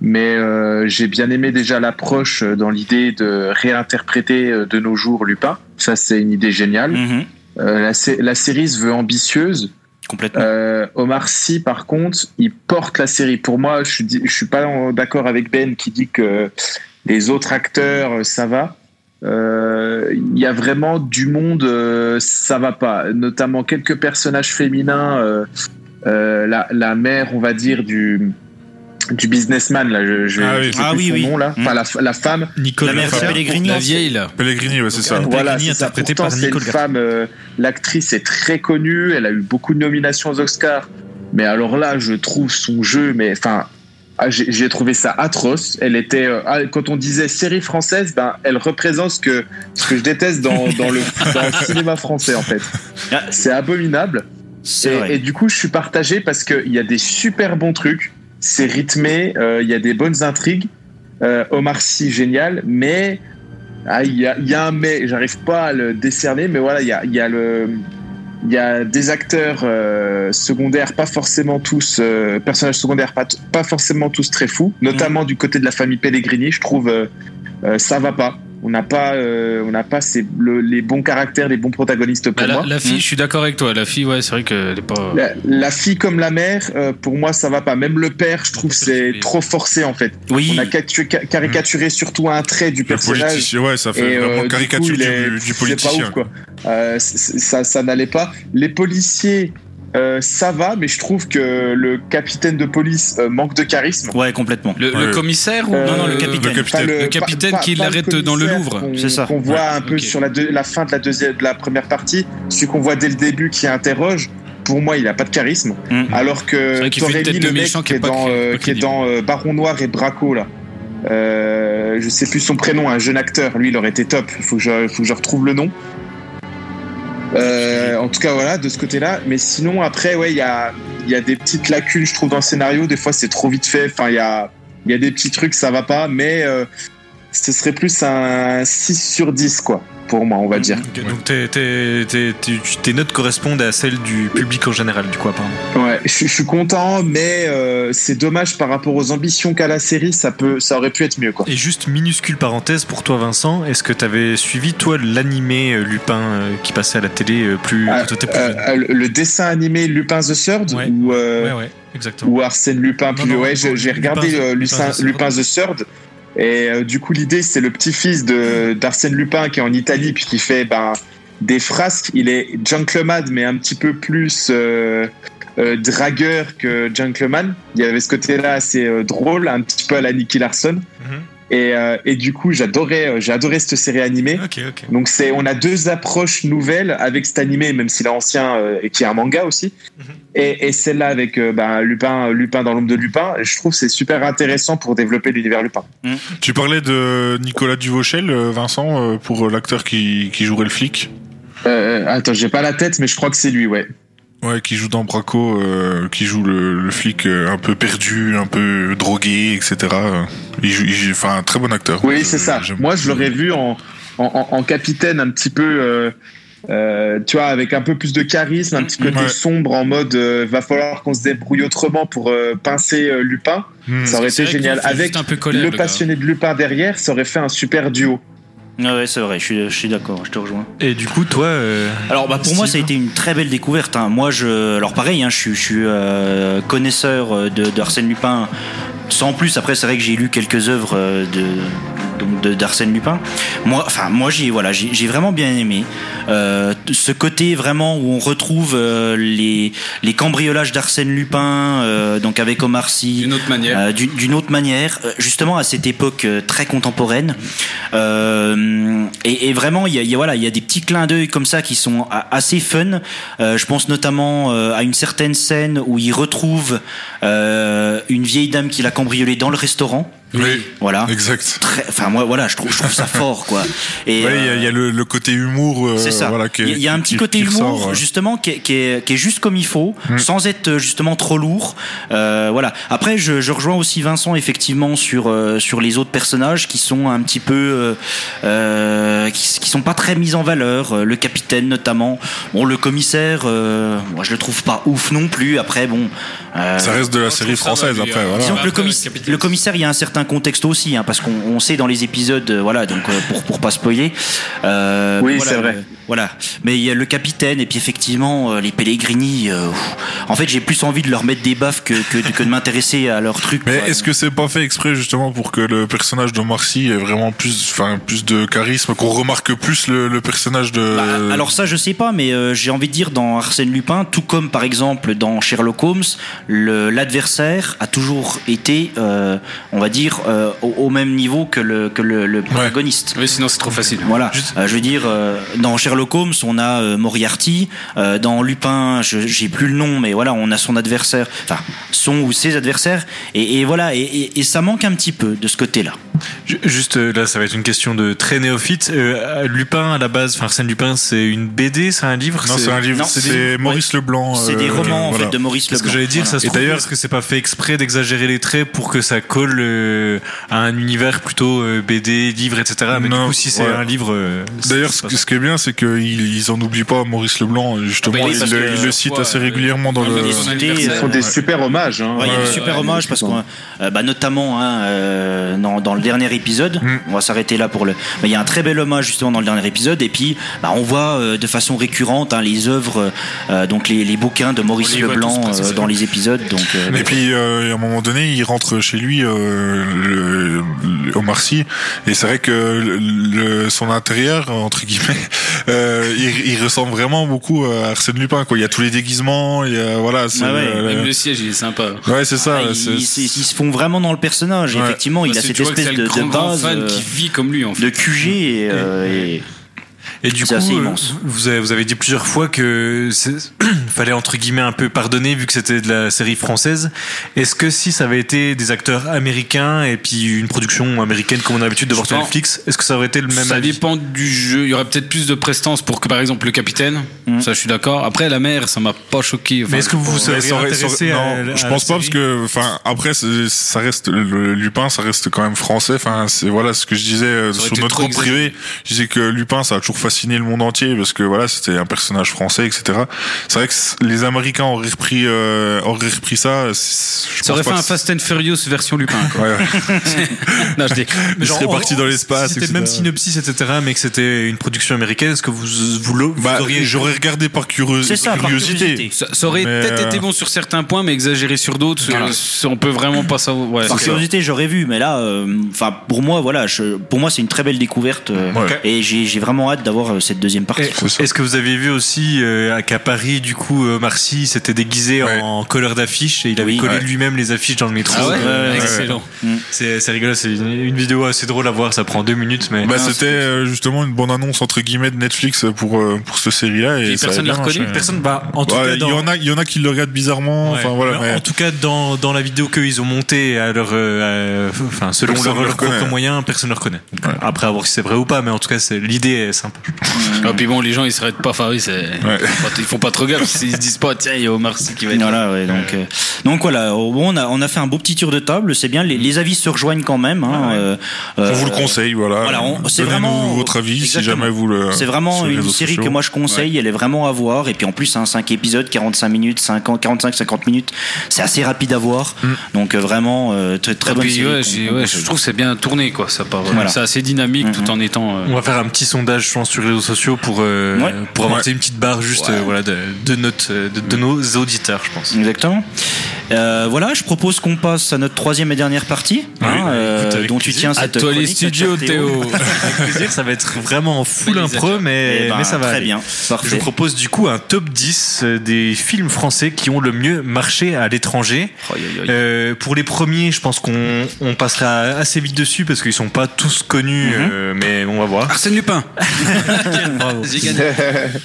mais euh, j'ai bien aimé déjà l'approche euh, dans l'idée de réinterpréter de nos jours Lupin. Ça c'est une idée géniale. Mhm. Euh, la, sé- la série se veut ambitieuse. Complètement. Omar Sy, par contre, il porte la série. Pour moi, je suis, je suis pas d'accord avec Ben qui dit que les autres acteurs, ça va. Euh, Il y a vraiment du monde, euh, ça va pas. Notamment quelques personnages féminins. euh, euh, la, la mère, on va dire, du, du businessman, là, je, je, Ah oui. je sais Ah plus oui, son oui. nom, là. Enfin, la, la femme. Nicole La mère. Pellegrini. La vieille, là. Pellegrini, ouais, c'est ça. Voilà, Pellegrini, c'est ça. Pourtant, c'est une femme. euh, L'actrice est très connue. Elle a eu beaucoup de nominations aux Oscars. Mais alors là, je trouve son jeu, mais enfin, ah, j'ai trouvé ça atroce. Elle était, euh, ah, quand on disait série française, ben, elle représente ce que ce que je déteste dans, dans le dans le [laughs] cinéma français en fait. Ah, C'est abominable. Et, du coup, je suis partagé parce qu'il y a des super bons trucs. C'est rythmé, euh, il y a des bonnes intrigues. Euh, Omar Sy, génial, mais ah, il y, a, il y a un mais, j'arrive pas à le décerner, mais voilà, il y a, il y a le. Il y a des acteurs euh, secondaires, pas forcément tous, euh, personnages secondaires, pas, forcément tous très fous, notamment du côté de la famille Pellegrini, je trouve euh, ça va pas. On n'a pas, euh, on n'a pas ces, le- les bons caractères, les bons protagonistes pour Bah, la, moi. la fille, je suis d'accord avec toi. La fille, ouais, c'est vrai qu'elle est pas. La, la fille comme la mère, euh, pour moi, ça va pas. Même le père, je trouve c'est trop forcé en fait. Oui, On a catu- ca- caricaturé surtout un trait du Le personnage. politicien, ouais, ça fait Et euh, vraiment du caricature coup, est- du, du c'est pas politicien. ouf, quoi. Euh, ça, ça n'allait pas. Les policiers, euh, ça va, mais je trouve que le capitaine de police euh, manque de charisme. ouais, complètement. Le, le commissaire ou Euh, non, le Le capitaine. capitaine. Pas Le capitaine qui l'arrête le dans le Louvre. qu'on- C'est ça. Qu'on voit un peu sur la, deux- la fin de la deuxième, de la première partie, celui qu'on voit dès le début qui interroge. Pour moi, il a pas de charisme. Mm. Alors que t'aurais mis de le mec méchant qui est dans, euh, qui est euh, Baron Noir et Braco là. Euh, je sais plus son prénom, un jeune acteur. Lui, il aurait été top. Il faut que je, faut que je retrouve le nom. Euh, en tout cas, voilà, de ce côté-là. Mais sinon, après, ouais, il y a, y a des petites lacunes, je trouve, dans le scénario. Des fois, c'est trop vite fait. Enfin, il y a, y a des petits trucs, ça va pas. Mais euh, ce serait plus un 6 sur 10, quoi, pour moi, on va dire. Donc tes, tes- tes- tes- tes notes correspondent à celles du public en général, du coup, apparemment. Ouais, je, suis- je suis content, mais euh, c'est dommage par rapport aux ambitions qu'a la série. Ça, peut, ça aurait pu être mieux, quoi. Et juste minuscule parenthèse pour toi, Vincent, est-ce que t'avais suivi, toi, l'animé euh, Lupin euh, qui passait à la télé euh, plus. Ah, plus le- dessin animé Lupin the Third Ouais. ou, Ouais, ouais, exactement. ou Arsène Lupin Non, plus non, ouais j'ai regardé Lupin. Lupin the Third et euh, du coup l'idée c'est le petit-fils d'Arsène Lupin qui est en Italie puis qui fait ben, des frasques. Il est gentleman mais un petit peu plus euh, euh, dragueur que gentleman. Il y avait ce côté là assez drôle un petit peu à la Nicky Larson. Mhm. Et, euh, et du coup j'adorais euh, j'ai adoré cette série animée Ok, ok. donc c'est, on a deux approches nouvelles avec cet animé, même s'il est ancien euh, et qui est un manga aussi. Mhm. Et, et celle-là avec euh, ben, Lupin, Lupin dans l'ombre de Lupin, je trouve que c'est super intéressant pour développer l'univers Lupin. Tu parlais de Nicolas Duvauchel, Vincent, pour l'acteur qui, qui jouerait le flic? Euh, attends, j'ai pas la tête, mais je crois que c'est lui, ouais. Ouais, qui joue dans Braco, euh, qui joue le, le flic euh, un peu perdu, un peu drogué, etc. Il joue, il enfin, un très bon acteur. Oui, c'est ça. Moi, je l'aurais vu en, en, en- en capitaine un petit peu, euh, euh, tu vois, avec un peu plus de charisme, un petit côté Ouais. sombre en mode euh, va falloir qu'on se débrouille autrement pour euh, pincer euh, Lupin. Hmm. Ça aurait été génial. Avec colère, le passionné de Lupin derrière, ça aurait fait un super duo. Ouais, ouais, c'est vrai, je suis, je suis d'accord, je te rejoins. Et du coup, toi. euh, Alors bah, pour moi ça a été une très belle découverte. hein. Moi je, alors pareil, hein, je suis, je suis euh, connaisseur euh, de d'Arsène Lupin. Sans plus, après c'est vrai que j'ai lu quelques œuvres de de- d'Arsène Lupin. Moi, enfin moi j'ai voilà, j'ai j'ai vraiment bien aimé euh, ce côté vraiment où on retrouve euh, les les cambriolages d'Arsène Lupin, euh, donc avec Omar Sy. D'une autre manière. Euh, d'une autre manière, justement à cette époque très contemporaine. Euh, et, et vraiment, il y a, y a, voilà, il y a des petits clins d'œil comme ça qui sont assez fun. Euh, je pense notamment euh, à une certaine scène où il retrouve euh, une vieille dame qu'il a cambriolée dans le restaurant. Oui, Voilà. exact. Très, enfin moi voilà, je trouve, je trouve ça [laughs] fort quoi. Et Ouais, il y a- il y, a le, le côté humour. euh, c'est ça. Voilà, qui est- il y a- un petit qui- côté qui humour ressort, justement qui est, qui, est, qui est juste comme il faut, Mm. sans être euh, justement trop lourd. Euh, voilà. Après, je, je rejoins aussi Vincent effectivement sur euh, sur les autres personnages qui sont un petit peu euh, euh, qui, qui sont pas très mis en valeur. Le capitaine notamment. Bon, le commissaire, euh, moi je le trouve pas ouf non plus. Après, bon. euh, Ça reste de la série française après. euh, Voilà. Disons que le, Après, commis- le capitaine. le commissaire, il y a un certain contexte aussi, hein, parce qu'on on sait dans les épisodes, euh, voilà, donc euh, pour pour pas spoiler. euh, Oui, voilà, c'est vrai. Voilà, mais il y a le capitaine et puis effectivement euh, les Pellegrini. euh, pff, en fait, j'ai plus envie de leur mettre des baffes que que, que de m'intéresser à leur truc. Mais quoi. est-ce que c'est pas fait exprès justement pour que le personnage de Marcy ait vraiment plus, enfin, plus de charisme, qu'on remarque plus le, le personnage de. Bah, alors ça, je sais pas, mais euh, j'ai envie de dire dans Arsène Lupin, tout comme par exemple dans Sherlock Holmes, le- l'adversaire a toujours été, euh, on va dire, euh, au, au même niveau que le que le, le protagoniste. Oui, sinon c'est trop facile. Voilà, Euh, je veux dire, euh, dans Sherlock Holmes, on a euh, Moriarty, euh, dans Lupin, je- j'ai plus le nom, mais voilà, on a son adversaire, enfin, son ou ses adversaires, et, et voilà, et, et- et ça manque un petit peu de ce côté-là. Ju- Juste euh, là, ça va être une question de très néophyte. Euh, Lupin, à la base, enfin Arsène Lupin, c'est une BD, c'est un livre? Non, c'est un livre. C'est Maurice Leblanc. C'est des romans, en voilà. fait, de Maurice C'est ce que Leblanc. j'allais dire, Voilà. ça se Et trouve, d'ailleurs- est-ce que c'est pas fait exprès d'exagérer les traits pour que ça colle euh, à un univers plutôt euh, BD, livre, etc. Mais Non, du coup, si c'est ouais. un livre. euh, D'ailleurs, ce, que- ce qui est bien, c'est qu'ils ils en oublient pas Maurice Leblanc. Justement, Ah bah oui, il, le- il le cite assez régulièrement dans il le. Ils font des super hommages. Hein. Ouais, il y a des super hommages parce euh, bah, notamment hein, euh, dans, dans le dernier épisode. Mm. On va s'arrêter là pour le. Mais il y a un très bel hommage justement dans le dernier épisode. Et puis, bah, on voit euh, de façon récurrente hein, les œuvres, euh, donc les, les bouquins de Maurice Leblanc tous euh, dans les épisodes. Donc, euh, Et puis euh, à un moment donné, il rentre chez lui euh, le, le- Omar Sy, et c'est vrai que le, le- son intérieur entre guillemets, euh, il, il ressemble vraiment beaucoup à Arsène Lupin. Quoi. Il y a tous les déguisements, il y a, voilà. c'est Ah ouais, le- Même le siège, il est sympa. Ouais, c'est ça. ah, ils, c'est- ils- ils se font vraiment dans le personnage. Ouais. Effectivement, il a Parce que cette espèce de, le grand, de grand base fan euh, qui vit comme lui, en fait. de QG et, euh, et- Et du coup, euh, immense. vous avez, vous avez dit plusieurs fois que [clears throat] fallait entre guillemets un peu pardonner vu que c'était de la série française. Est-ce que si ça avait été des acteurs américains et puis une production américaine comme on a l'habitude de voir sur Netflix, est-ce que ça aurait été le même ça avis? dépend du jeu. Il y aurait peut-être plus de prestance pour que, par exemple, le capitaine. Mm. Ça, je suis d'accord. Après, la mère, ça m'a pas choqué. Enfin, Mais est-ce que vous vous seriez intéressé à, non, à je pense pas parce que, enfin, après, ça reste le, Lupin, ça reste quand même français. Enfin, c'est voilà ce que je disais euh, sur notre groupe privé. Je disais que Lupin, ça a toujours fasciné le monde entier parce que voilà, c'était un personnage français, etc. C'est vrai que les Américains auraient repris, euh, auraient repris ça. Ça aurait fait un Fast and Furious version Lupin. Quoi. Ouais, ouais. [laughs] non, je dis. Serait parti dans l'espace. Si c'était le même synopsis, etc., mais que c'était une production américaine, est-ce que vous, vous, Bah, auriez j'aurais regardé par ça, par curiosité. Ça, ça aurait peut-être euh, été bon sur certains points, mais exagéré sur d'autres. Voilà. On peut vraiment pas savoir. Ouais, Par curiosité, j'aurais vu, mais là, euh, enfin, pour moi, voilà, je, pour moi, c'est une très belle découverte, euh, Ouais. et j'ai vraiment hâte d'avoir euh, cette deuxième partie. Est-ce que vous avez vu aussi euh, qu'à Paris, du coup, euh, Marcy s'était déguisé Ouais. en colleur d'affiche et il avait Oui. collé Ouais. lui-même les affiches dans le métro. Ah ouais, Euh, Excellent. C'est rigolo, c'est une, une vidéo assez drôle à voir, ça prend deux minutes, mais Bah, c'était euh, justement une bonne annonce entre guillemets de Netflix pour euh, pour cette série-là et, personne avait l'a reconnu marché. personne, bah, en tout cas, il dans, y en a, il y en a qui le regardent bizarrement. Ouais. Enfin voilà. Mais mais- En tout cas, dans, dans la vidéo qu'ils ont montée à leur, euh, à- enfin, selon Personne leur, propre moyen, personne ne le reconnaît. Après, à voir si c'est vrai ou pas, mais en tout cas, l'idée est sympa. Et puis bon, les gens ils s'arrêtent pas. Enfin, oui, c'est- Ouais. ils font pas- ils font pas trop gaffe. Ils se disent pas, tiens, il y a Omar Sy qui va être. là. Voilà, ouais, donc, euh, donc voilà, bon, on a, on a fait un beau petit tour de table, c'est bien, les, les avis se rejoignent quand même. Hein, euh, On vous le euh, conseille, voilà. voilà, on- c'est Donnez-nous vraiment- votre avis si jamais vous le. C'est vraiment une série sociaux. que moi je conseille, elle est vraiment à voir. Et puis en plus, hein, 5 épisodes, 45 minutes, 50, 45-50 minutes, c'est assez rapide à voir. Donc euh, vraiment, euh, très, très Et bonne puis, série. je trouve que c'est bien tourné, quoi. Ça part. Voilà. C'est assez dynamique Mhm. tout en étant. euh, On va faire un petit sondage, je pense, sur les réseaux sociaux pour, euh, Ouais. pour avoir une petite barre juste Ouais. euh, voilà, de, de, notre, euh, de, de nos auditeurs, je pense. Exactement. Euh, voilà, je propose qu'on passe à notre troisième et dernière partie, hein, bah, euh, écoute, dont tu tiens À cette toi les studios, Théo. Théo. [laughs] Avec plaisir, ça va être vraiment en full impro, mais, Eh ben, mais ça va Très aller. bien, Je vous propose du coup un top 10 euh, des films français qui ont le mieux marché à l'étranger. Euh, pour les premiers, je pense qu'on on passera assez vite dessus parce qu'ils sont pas tous connus, Mhm. euh, mais on va voir. Arsène Lupin. [laughs] Bravo.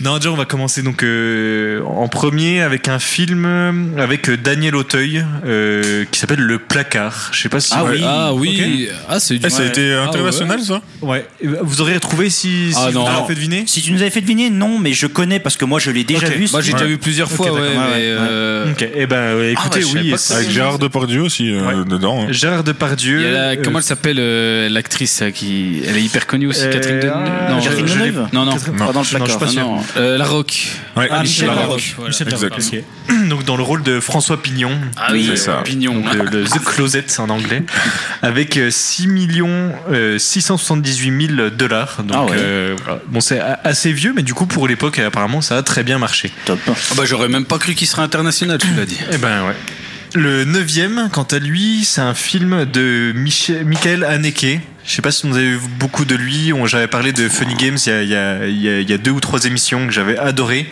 Non, déjà, on va commencer donc euh, en premier avec un film avec Daniel Auteuil euh, qui s'appelle Le Placard. Je sais pas si Ah oui. Ah oui. Ah, c'est du. Eh, ça a été Ah, international ça Ouais. Vous aurez trouvé si, si Ah, vous non. l'avez Alors, fait deviner. Si tu nous avais fait deviner, non, mais je connais parce que moi je l'ai déjà vu. Moi, j'ai déjà vu plusieurs fois, Ok, ouais, d'accord. mais. Ouais, ouais, euh, Ok. Eh ben, Ah, écoutez, ouais, oui. Avec Gérard Depardieu aussi euh, Ouais. dedans. hein. Gérard Depardieu. Il y a la- euh, comment elle s'appelle euh, l'actrice qui elle est hyper connue aussi Catherine Deneuve non Catherine Deneuve non non Pas dans le placard. pas non, La Roque. Ah, Michel La. Roque, Exact. Donc dans le rôle de François Pignon. Ah oui C'est ça. Pignon Donc, le, le The Closet en anglais, [laughs] avec euh, 6 millions euh, 678 000 dollars. Donc Ah ouais. euh, bon, c'est assez vieux, mais du coup pour l'époque apparemment ça a très bien marché. Top. Ah bah j'aurais même pas cru qu'il serait international tu l'as dit Eh ben ouais. Le neuvième, quant à lui, c'est un film de Michel, Michael Haneke. Je sais pas si vous avez vu beaucoup de lui. On- J'avais parlé de Funny Games il y a, il y a- il y a- il y a deux ou trois émissions que j'avais adoré.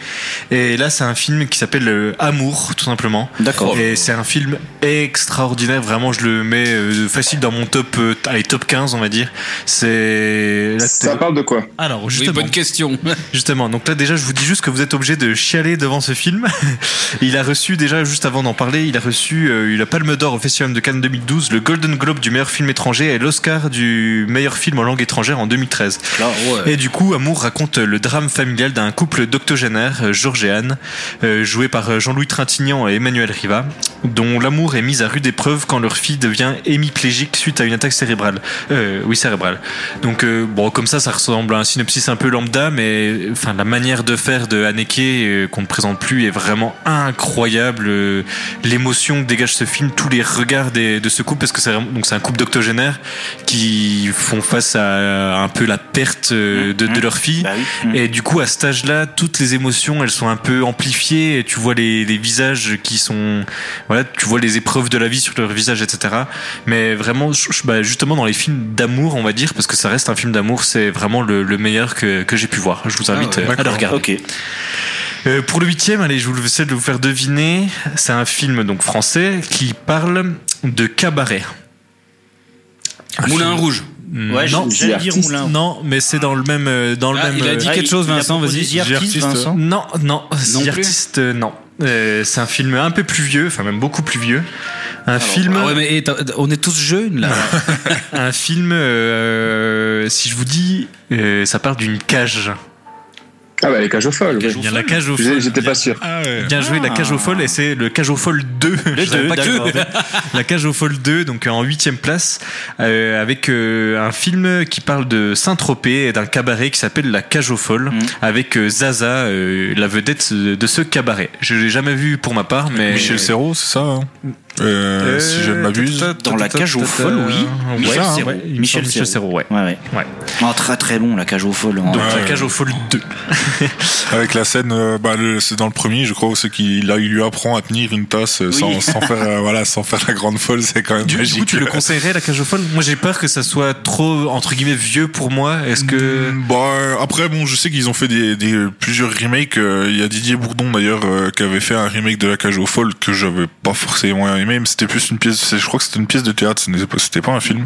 Et là, c'est un film qui s'appelle euh, Amour, tout simplement. D'accord. Et c'est un film extraordinaire. Vraiment, je le mets euh, facile dans mon top, euh, allez, top 15, on va dire. C'est. Ça parle de quoi? Alors, oui justement. bonne question [laughs] Justement, donc là déjà je vous dis juste que vous êtes obligé de chialer devant ce film. [laughs] il a reçu déjà juste avant d'en parler, il a reçu la Palme d'Or au Festival de Cannes 2012, le Golden Globe du meilleur film étranger et l'Oscar du du meilleur film en langue étrangère en 2013. Là, ouais. Et du coup, Amour raconte le drame familial d'un couple d'octogénaires, euh, Georges et Anne, euh, joué par euh, Jean-Louis Trintignant et Emmanuel Riva, dont l'amour est mis à rude épreuve quand leur fille devient hémiplégique suite à une attaque cérébrale. Euh, oui, cérébrale. Donc, euh, bon, comme ça, ça ressemble à un synopsis un peu lambda, mais enfin, la manière de faire de Haneke, euh, qu'on ne présente plus, est vraiment incroyable. L'émotion que dégage ce film, tous les regards des- de ce couple, parce que c'est un couple d'octogénaires qui font face à un peu la perte euh, de, de leur fille. Bah oui. Et du coup, à cet âge-là, toutes les émotions, elles sont un peu amplifiées. Et tu vois les, les visages qui sont, voilà, tu vois les épreuves de la vie sur leur visage, etc. Mais vraiment, bah, justement, dans les films d'amour, on va dire, parce que ça reste un film d'amour, c'est vraiment le, le meilleur que, que j'ai pu voir. Je vous invite Ah ouais, euh, à le regarder. Euh, pour le huitième, allez, je vous essaie de vous faire deviner. C'est un film donc français qui parle de cabaret. Un Moulin Rouge. Ouais, non, j'allais dire artiste. Moulin. non, mais c'est dans le même, euh, dans le Ah, même. il a euh, dit Ah, quelque chose, Vincent, vas-y. Vincent. Non, non, Non The plus Artist, euh, non. Euh, c'est un film un peu plus vieux, enfin même beaucoup plus vieux. Un film, Ah ouais, mais eh, on est tous jeunes là. [laughs] un film. euh, si je vous dis, euh, ça parle d'une cage. Ah bah les cages aux folles. Il y a la cage au J'ai- folles. J'étais pas sûr. Ah ouais. Bien joué, la cage aux folles, et c'est le cage aux folles 2. Le Je savais 2, pas que-. La cage aux folles 2, donc en huitième place, euh, avec euh, un film qui parle de Saint-Tropez et d'un cabaret qui s'appelle La cage aux folles, Mm. avec euh, Zaza, euh, la vedette de ce cabaret. Je l'ai jamais vu pour ma part, mais Michel Serrault, c'est ça hein Euh, Si je ne m'abuse. Dans La cage aux folles, oui. Michel ça, Serrault. ouais, Michel Serrault. Ouais. Ouais, ouais. Ouais. Oh, très très bon, la cage aux folles. Donc Ouais, La cage aux folles [laughs] 2. Avec la scène, euh, bah, c'est dans le premier, je crois, là, il lui apprend à tenir une tasse euh, sans, Oui. sans faire, euh, [laughs] voilà, sans faire la grande folle, c'est quand même Du, du magique. coup, tu le conseillerais, La cage aux folles Moi, j'ai peur que ça soit trop, entre guillemets, vieux pour moi. Est-ce que... Mm, Bah, euh, après, bon, je sais qu'ils ont fait des, des plusieurs remakes. euh, Il y a Didier Bourdon d'ailleurs euh, qui avait fait un remake de La Cage aux Folles que j'avais pas forcément aimé, mais c'était plus une pièce. Je crois que c'était une pièce de théâtre, ce n'était pas- c'était pas un film.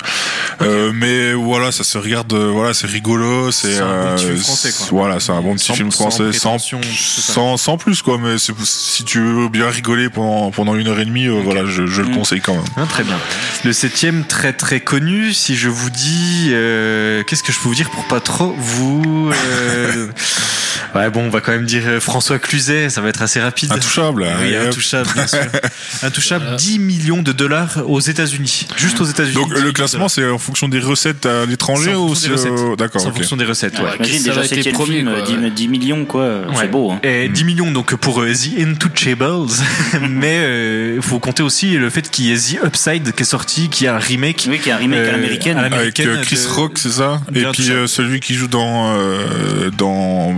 Euh, mais voilà, ça se regarde. euh, Voilà, c'est rigolo. C'est C'est un bon petit euh, Voilà, c'est un bon petit Sans- film français, sans sans, sans plus quoi. Mais si tu veux bien rigoler pendant pendant une heure et demie, euh, voilà, je, je le Mm. conseille quand même. Hein, très bien. Le septième, très très connu. Si je vous dis, euh, qu'est-ce que je peux vous dire pour pas trop vous euh, [laughs] Ouais, bon, on va quand même dire François Cluzet. Ça va être assez rapide. Intouchable. Oui, intouchable, bien sûr. [laughs] Intouchable, 10 millions de dollars aux États-Unis. Juste aux États-Unis. Donc 10 le classement, c'est en fonction des recettes à l'étranger C'est ou c'est euh. D'accord. C'est en fonction des recettes. ouais. Ouais. Imagine ça déjà être septième premier, film, quoi, 10, ouais. 10 millions quoi, Ouais. c'est beau. Hein. Et 10 millions donc pour euh, The Intouchables, [laughs] mais il faut compter aussi le fait qu'il y ait The Upside qui est sorti, qui a un remake. Oui, qui est un remake à Euh, l'américaine. Avec euh, Chris de- Rock, c'est ça? Et puis euh, celui qui joue dans euh, dans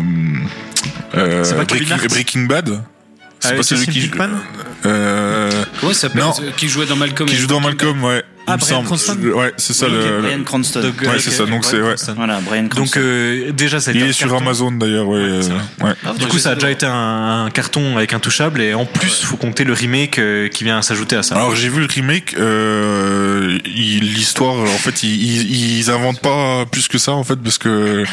euh, C'est Breaking Bad? C'est Ah, pas celui qui joue. Euh, Ouais, ça peut Non. être- qui jouait dans Malcolm. qui joue dans Malcolm, ouais. Ah, il me Bryan semble. Cranston Ouais, c'est ça Oui, le. Cranston. Donc, Ouais, c'est ça, donc c'est- ouais. Voilà, Brian Donc Cranston. euh, déjà ça a Il été un est sur carton. Amazon d'ailleurs, ouais. euh, ouais. Ah, Du coup, ça a déjà été un, un carton avec Intouchable et en plus, faut compter le remake euh, qui vient s'ajouter à ça. Alors j'ai vu le remake, euh, il- l'histoire, en fait, ils, ils, ils inventent pas plus que ça en fait, parce que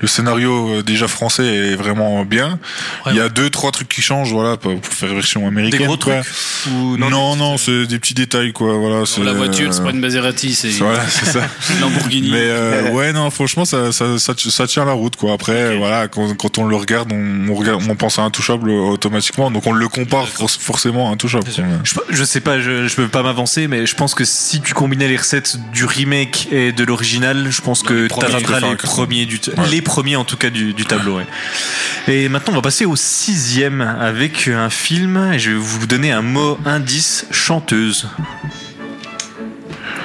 le scénario euh, déjà français est vraiment bien. Ouais, il y a deux trois trucs qui changent, voilà, pour faire version Des américaine. gros quoi. trucs ou Non, non, c'est des petits détails quoi, voilà. c'est, La voiture, c'est pas une Maserati, c'est Voilà, ça. [laughs] Lamborghini. Mais euh, [laughs] ouais, non, franchement, ça, ça, ça, ça tient la route, quoi. Après, voilà, quand, quand on le regarde, on, on regarde, on pense à Intouchable euh, automatiquement, donc on le compare for- forcément à Intouchable. Je, je sais pas, je, je peux pas m'avancer, mais je pense que si tu combinais les recettes du remake et de l'original, je pense que t'atteindras les premiers du, t- Ouais. les premiers en tout cas du, du tableau. ouais. Et maintenant, on va passer au sixième avec un film. Et je vais vous donner un mot indice chanteuse.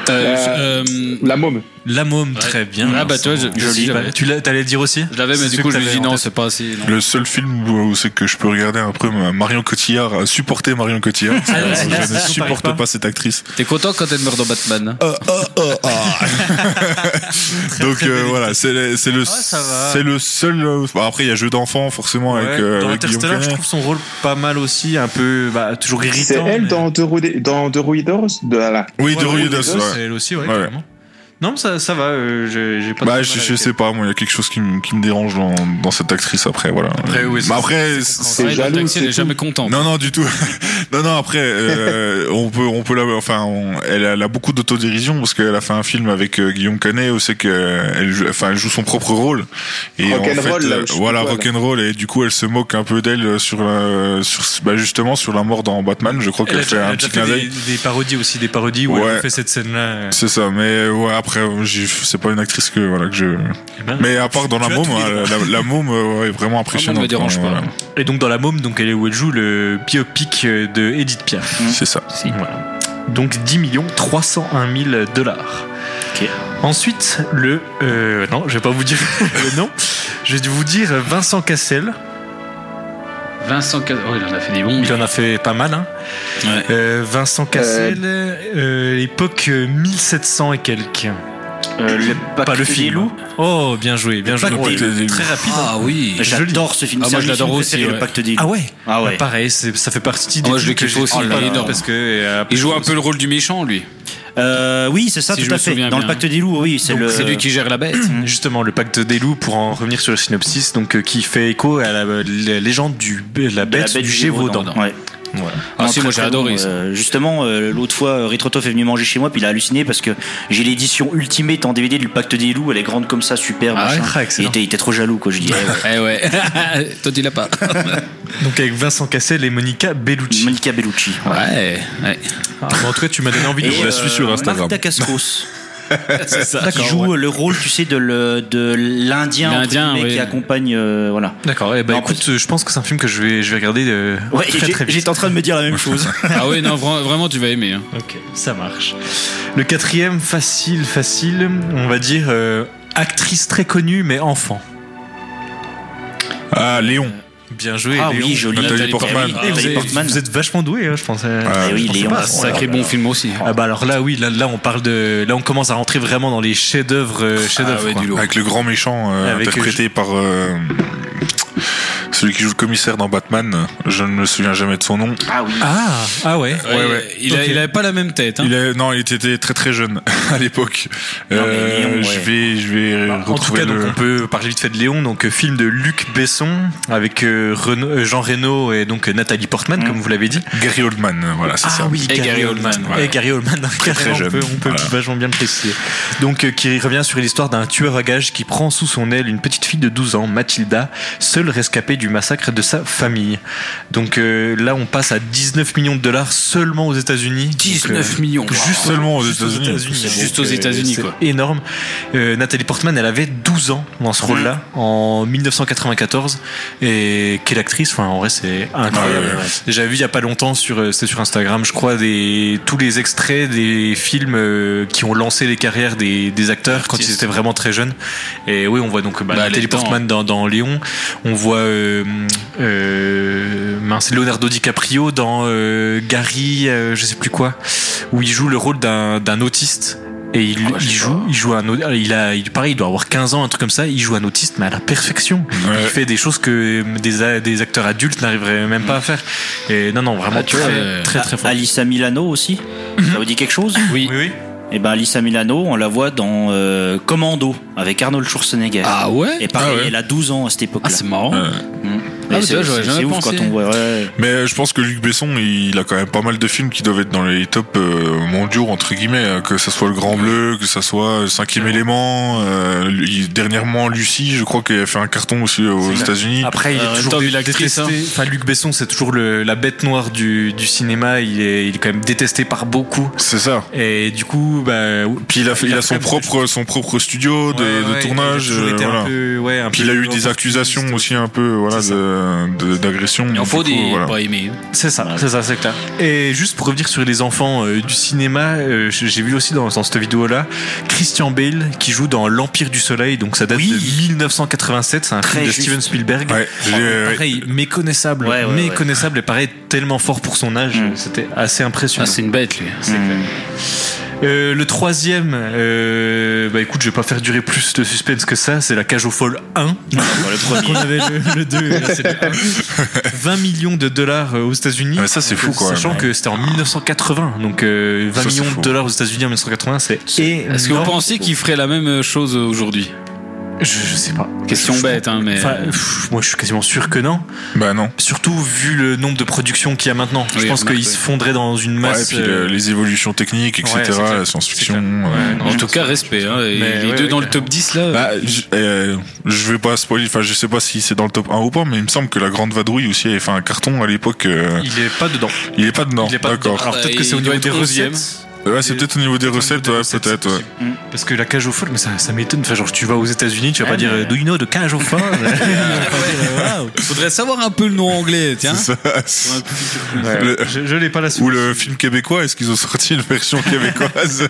Euh, Euh, euh, La môme. La môme, Ouais. très bien. Ah, bah, tu vois, je- je Joli. tu l'as- t'allais le dire aussi je l'avais, mais du coup, je me en non, c'est pas assez. non. Le seul film où c'est que je peux regarder un peu euh, Marion Cotillard, euh, supporter Marion Cotillard. Ah, là, je là, ne supporte pas. pas cette actrice. T'es content quand elle meurt dans Batman hein [laughs] Donc très euh, belle voilà, c'est le, c'est le, c'est le seul. euh, bah, après, il y a jeu d'enfant forcément avec, Ouais, euh, Dans avec Interstellar, je trouve son rôle pas mal aussi, un peu bah, toujours irritant. C'est elle mais- dans The Ru- dans The Ruidos de la. Oui, Dos, c'est elle aussi, ouais, Ouais. carrément. Non, ça, ça va. euh, j'ai pas. Bah, je, je elle. sais pas, moi, il y a quelque chose qui, me- qui me dérange dans, dans cette actrice après, voilà. Après, oui, Mais c'est- après, C'est jaloux, taxi, elle est jamais contente. non, non, du tout. [laughs] non, non, après, euh, on peut, on peut la, enfin, on- elle, a, elle a beaucoup d'autodérision parce qu'elle a fait un film avec euh, Guillaume Canet où c'est qu'elle joue, enfin, elle joue son propre rôle. Et en Rock'n'roll, fait, là, euh, voilà, rock'n'roll, et du coup, elle se moque un peu d'elle sur, la- sur, bah, justement, sur la mort dans Batman. Je crois qu'elle fait un a petit clin fait d'œil. des, des parodies aussi, des parodies où Ouais. elle fait cette scène-là. C'est ça, mais ouais, après, c'est pas une actrice que, voilà, que je. Eh ben, Mais à part dans la môme, la, la môme euh, ouais, est vraiment impressionnante. me dérange hein, pas. voilà. Et donc dans la môme, donc elle est où elle joue le biopic de Edith Piaf. C'est ça. Voilà. Donc 10 millions 301 000 dollars. Ensuite, le. euh, non, je vais pas vous dire [laughs] le nom. Je vais vous dire Vincent Cassel. Vincent Cas- Oh, il en a fait des bons. Il en a fait pas mal. Hein. Ouais. Euh, Vincent Cassel, euh, époque euh, 1700 et quelques. Euh, le Pas Pacte le des film. loups. Oh, bien joué, bien joué. Des. Très rapide. hein. Ah oui. J'adore ce film. Ah, C'est moi, je l'adore aussi. Le Pacte des loups. Ah ouais Ah ouais. Bah, Pareil, ça fait partie des Ah, moi, je le que kiffe aussi, oh parce que euh, Il joue un peu le rôle du méchant, lui. Euh, oui, c'est ça, Si tout je à me fait. Dans le. Pacte des loups, oui, c'est le. C'est lui qui gère la bête. Justement, le pacte des loups, pour en revenir sur le synopsis, donc euh, qui fait écho à la, la légende du la de la bête, du Gévaudan. Ouais. Voilà. Ah, Non, si, moi, j'ai adoré bon. ça. Euh, justement, euh, l'autre fois, euh, Retrotov est venu manger chez moi, puis il a halluciné parce que j'ai l'édition Ultimate en DVD du Pacte des loups. Elle est grande comme ça, super. Ah ouais. Ah, il, était, il était trop jaloux, quoi. Je dis, [laughs] eh ouais. Ouais. [laughs] Toi, tu l'as pas. [laughs] Donc avec Vincent Cassel et Monica Bellucci. Monica Bellucci. ouais. Ouais. ouais. Ah, bon, en tout cas, tu m'as donné envie de Et je la suis sur Instagram. Marta Cascos. [laughs] C'est ça. qui joue le rôle, tu sais, de le- de l'Indien L'Indien, oui. qui accompagne. euh, voilà. D'accord. Eh ben, En écoute, je pense que c'est un film que je vais, je vais regarder euh, Ouais, très très vite. j'étais en train de me dire la même [laughs] chose. Ah oui, non, vra- vraiment, tu vas aimer. hein. Ok, ça marche. Le quatrième, facile, facile, on va dire euh, actrice très connue mais enfant. Ah, Léon. Bien joué. ah Léon. oui, joli. Nathalie Portman. Ah, vous, êtes, Portman. vous êtes vachement doué, hein, je pense. euh, Ah, Eh oui, pensais Léon. pas. Sacré bon film aussi. Ah bah alors là oui là, là on parle de là on commence à rentrer vraiment dans les chefs-d'œuvre euh, chefs-d'œuvre Ah ouais, lourd. Avec le grand méchant euh, Avec, interprété par euh, celui qui joue le commissaire dans Batman. Je ne me souviens jamais de son nom. Ah oui. Ah ah ouais. Ouais, ouais. Il, a- Ok. il avait pas la même tête. hein. Il non, il était très très jeune [laughs] à l'époque. Euh, ouais. Je vais, je vais En tout retrouver cas, donc, on peut parler vite fait de Léon, donc euh, film de Luc Besson avec euh, euh, Jean Reno et donc Nathalie Portman, Mm. comme vous l'avez dit. Gary Oldman, voilà, c'est ça. Ah oui, Et Gary Oldman, Et Gary Oldman, carrément, jeune, on peut, on peut voilà. vachement bien le préciser. Donc, euh, qui revient sur l'histoire d'un tueur à gages qui prend sous son aile une petite fille de 12 ans, Mathilda, seule rescapée du massacre de sa famille. Donc euh, là, on passe à 19 millions de dollars seulement aux États-Unis. Donc, 19 euh, millions. Juste seulement aux États-Unis. C'est juste aux États-Unis, c'est quoi. Énorme. Euh, Nathalie Portman, elle avait 12 ans dans ce rôle-là en 1994 et quelle actrice? Enfin, en vrai, c'est incroyable. Ouais, ouais, J'avais vu il y a pas longtemps sur euh, c'était sur Instagram, je crois, des tous les extraits des films euh, qui ont lancé les carrières des, des acteurs quand ils étaient vraiment très jeunes. Et oui, on voit donc bah, Bah, Nathalie. Portman dans, dans Léon. On voit euh, euh, mince, Leonardo DiCaprio dans euh, Gary, euh, je sais plus quoi, où il joue le rôle d'un autiste. Et il, Ah, il sais joue, il joue un, il a, il, pareil, il doit avoir 15 ans, un truc comme ça. Il joue un autiste, mais à la perfection. Ouais. Il fait des choses que des, acteurs adultes n'arriveraient même pas à faire. Et non, non, vraiment Ah, tu très, vois, euh, très, très fort. Alissa Milano aussi. Ça vous dit quelque chose? Oui. Oui, oui. Et ben Alissa Milano, on la voit dans euh, Commando avec Arnold Schwarzenegger. Ah ouais? Et pareil, Ah ouais. elle a 12 ans à cette époque-là. Ah, c'est marrant. Mm. Ah, c'est ouf pensé. quand on voit. ouais. Mais je pense que Luc Besson, il a quand même pas mal de films qui doivent être dans les tops euh, mondiaux entre guillemets, hein, que ça soit Le Grand Bleu, que ça soit Cinquième Élément. euh, il- dernièrement, Lucie, je crois qu'il a fait un carton aussi aux États-Unis. Après, il Euh, est toujours tant dé- vu l'actrice, détesté. Enfin, Luc Besson, c'est toujours le, la bête noire du, du cinéma. Il est, il est quand même détesté par beaucoup. C'est ça. Et du coup, bah, Puis il a, fait- il a son propre, son propre studio de, Ouais, de ouais, tournage. il a toujours euh, été un voilà. peu- ouais, un Puis il a eu des accusations aussi un peu voilà de- d'agression. Il faut coup, des voilà. pas aimés. C'est ça, c'est ça, c'est clair. Et juste pour revenir sur les enfants euh, du cinéma, euh, j'ai vu aussi dans, dans cette vidéo-là Christian Bale qui joue dans L'Empire du Soleil, donc ça date Oui. de 1987, c'est un Très film de juste. Steven Spielberg. Ouais, ouais. Pareil, méconnaissable, Ouais, ouais, méconnaissable et pareil tellement fort pour son âge, Mm. c'était assez impressionnant. Ah, c'est une bête, lui. Euh, le troisième, euh, bah écoute, je vais pas faire durer plus de suspense que ça, c'est la cage aux folles 1. Bon, le premier. On avait le, le 2, et là, c'est le 1. 20 [laughs] millions de dollars euh, aux États-unis. Ah, ça, c'est fou, quoi. Sachant que c'était en 1980, donc euh, 20 Ça, c'est millions de dollars aux États-Unis en 1980, c'est Est-ce que vous pensez qu'il ferait la même chose aujourd'hui? Je, je sais pas. Question Je- bête, hein, mais. Enfin, pff, moi, je suis quasiment sûr que non. Bah non. Surtout vu le nombre de productions qu'il y a maintenant. je pense remarque, qu'il oui. se fondrait dans une Ouais, masse. et puis le- euh, les évolutions techniques, etc., ouais, la science-fiction. Euh, Ouais, en tout cas, respect. Hein, et les ouais, deux ouais, dans le top 10 là. Bah, je, euh, je vais pas spoiler, enfin je sais pas si c'est dans le top 1 ou pas, mais il me semble que la Grande Vadrouille aussi avait fait un carton à l'époque. euh, Il est pas dedans. il est pas dedans, d'accord. Alors peut-être que c'est au niveau des être 11e. recettes. Ouais, c'est peut-être au niveau des au recettes, ouais, peut-être. ouais. possible. Parce que la cage aux folles, mais ça, ça m'étonne. Enfin, genre, tu vas aux États-Unis, tu vas pas dire mais- Do you know de cage aux folles [laughs] [laughs] Faudrait savoir un peu le nom anglais, tiens. C'est ça. Le- Je, je l'ai pas la Ou le film québécois, est-ce qu'ils ont sorti une version québécoise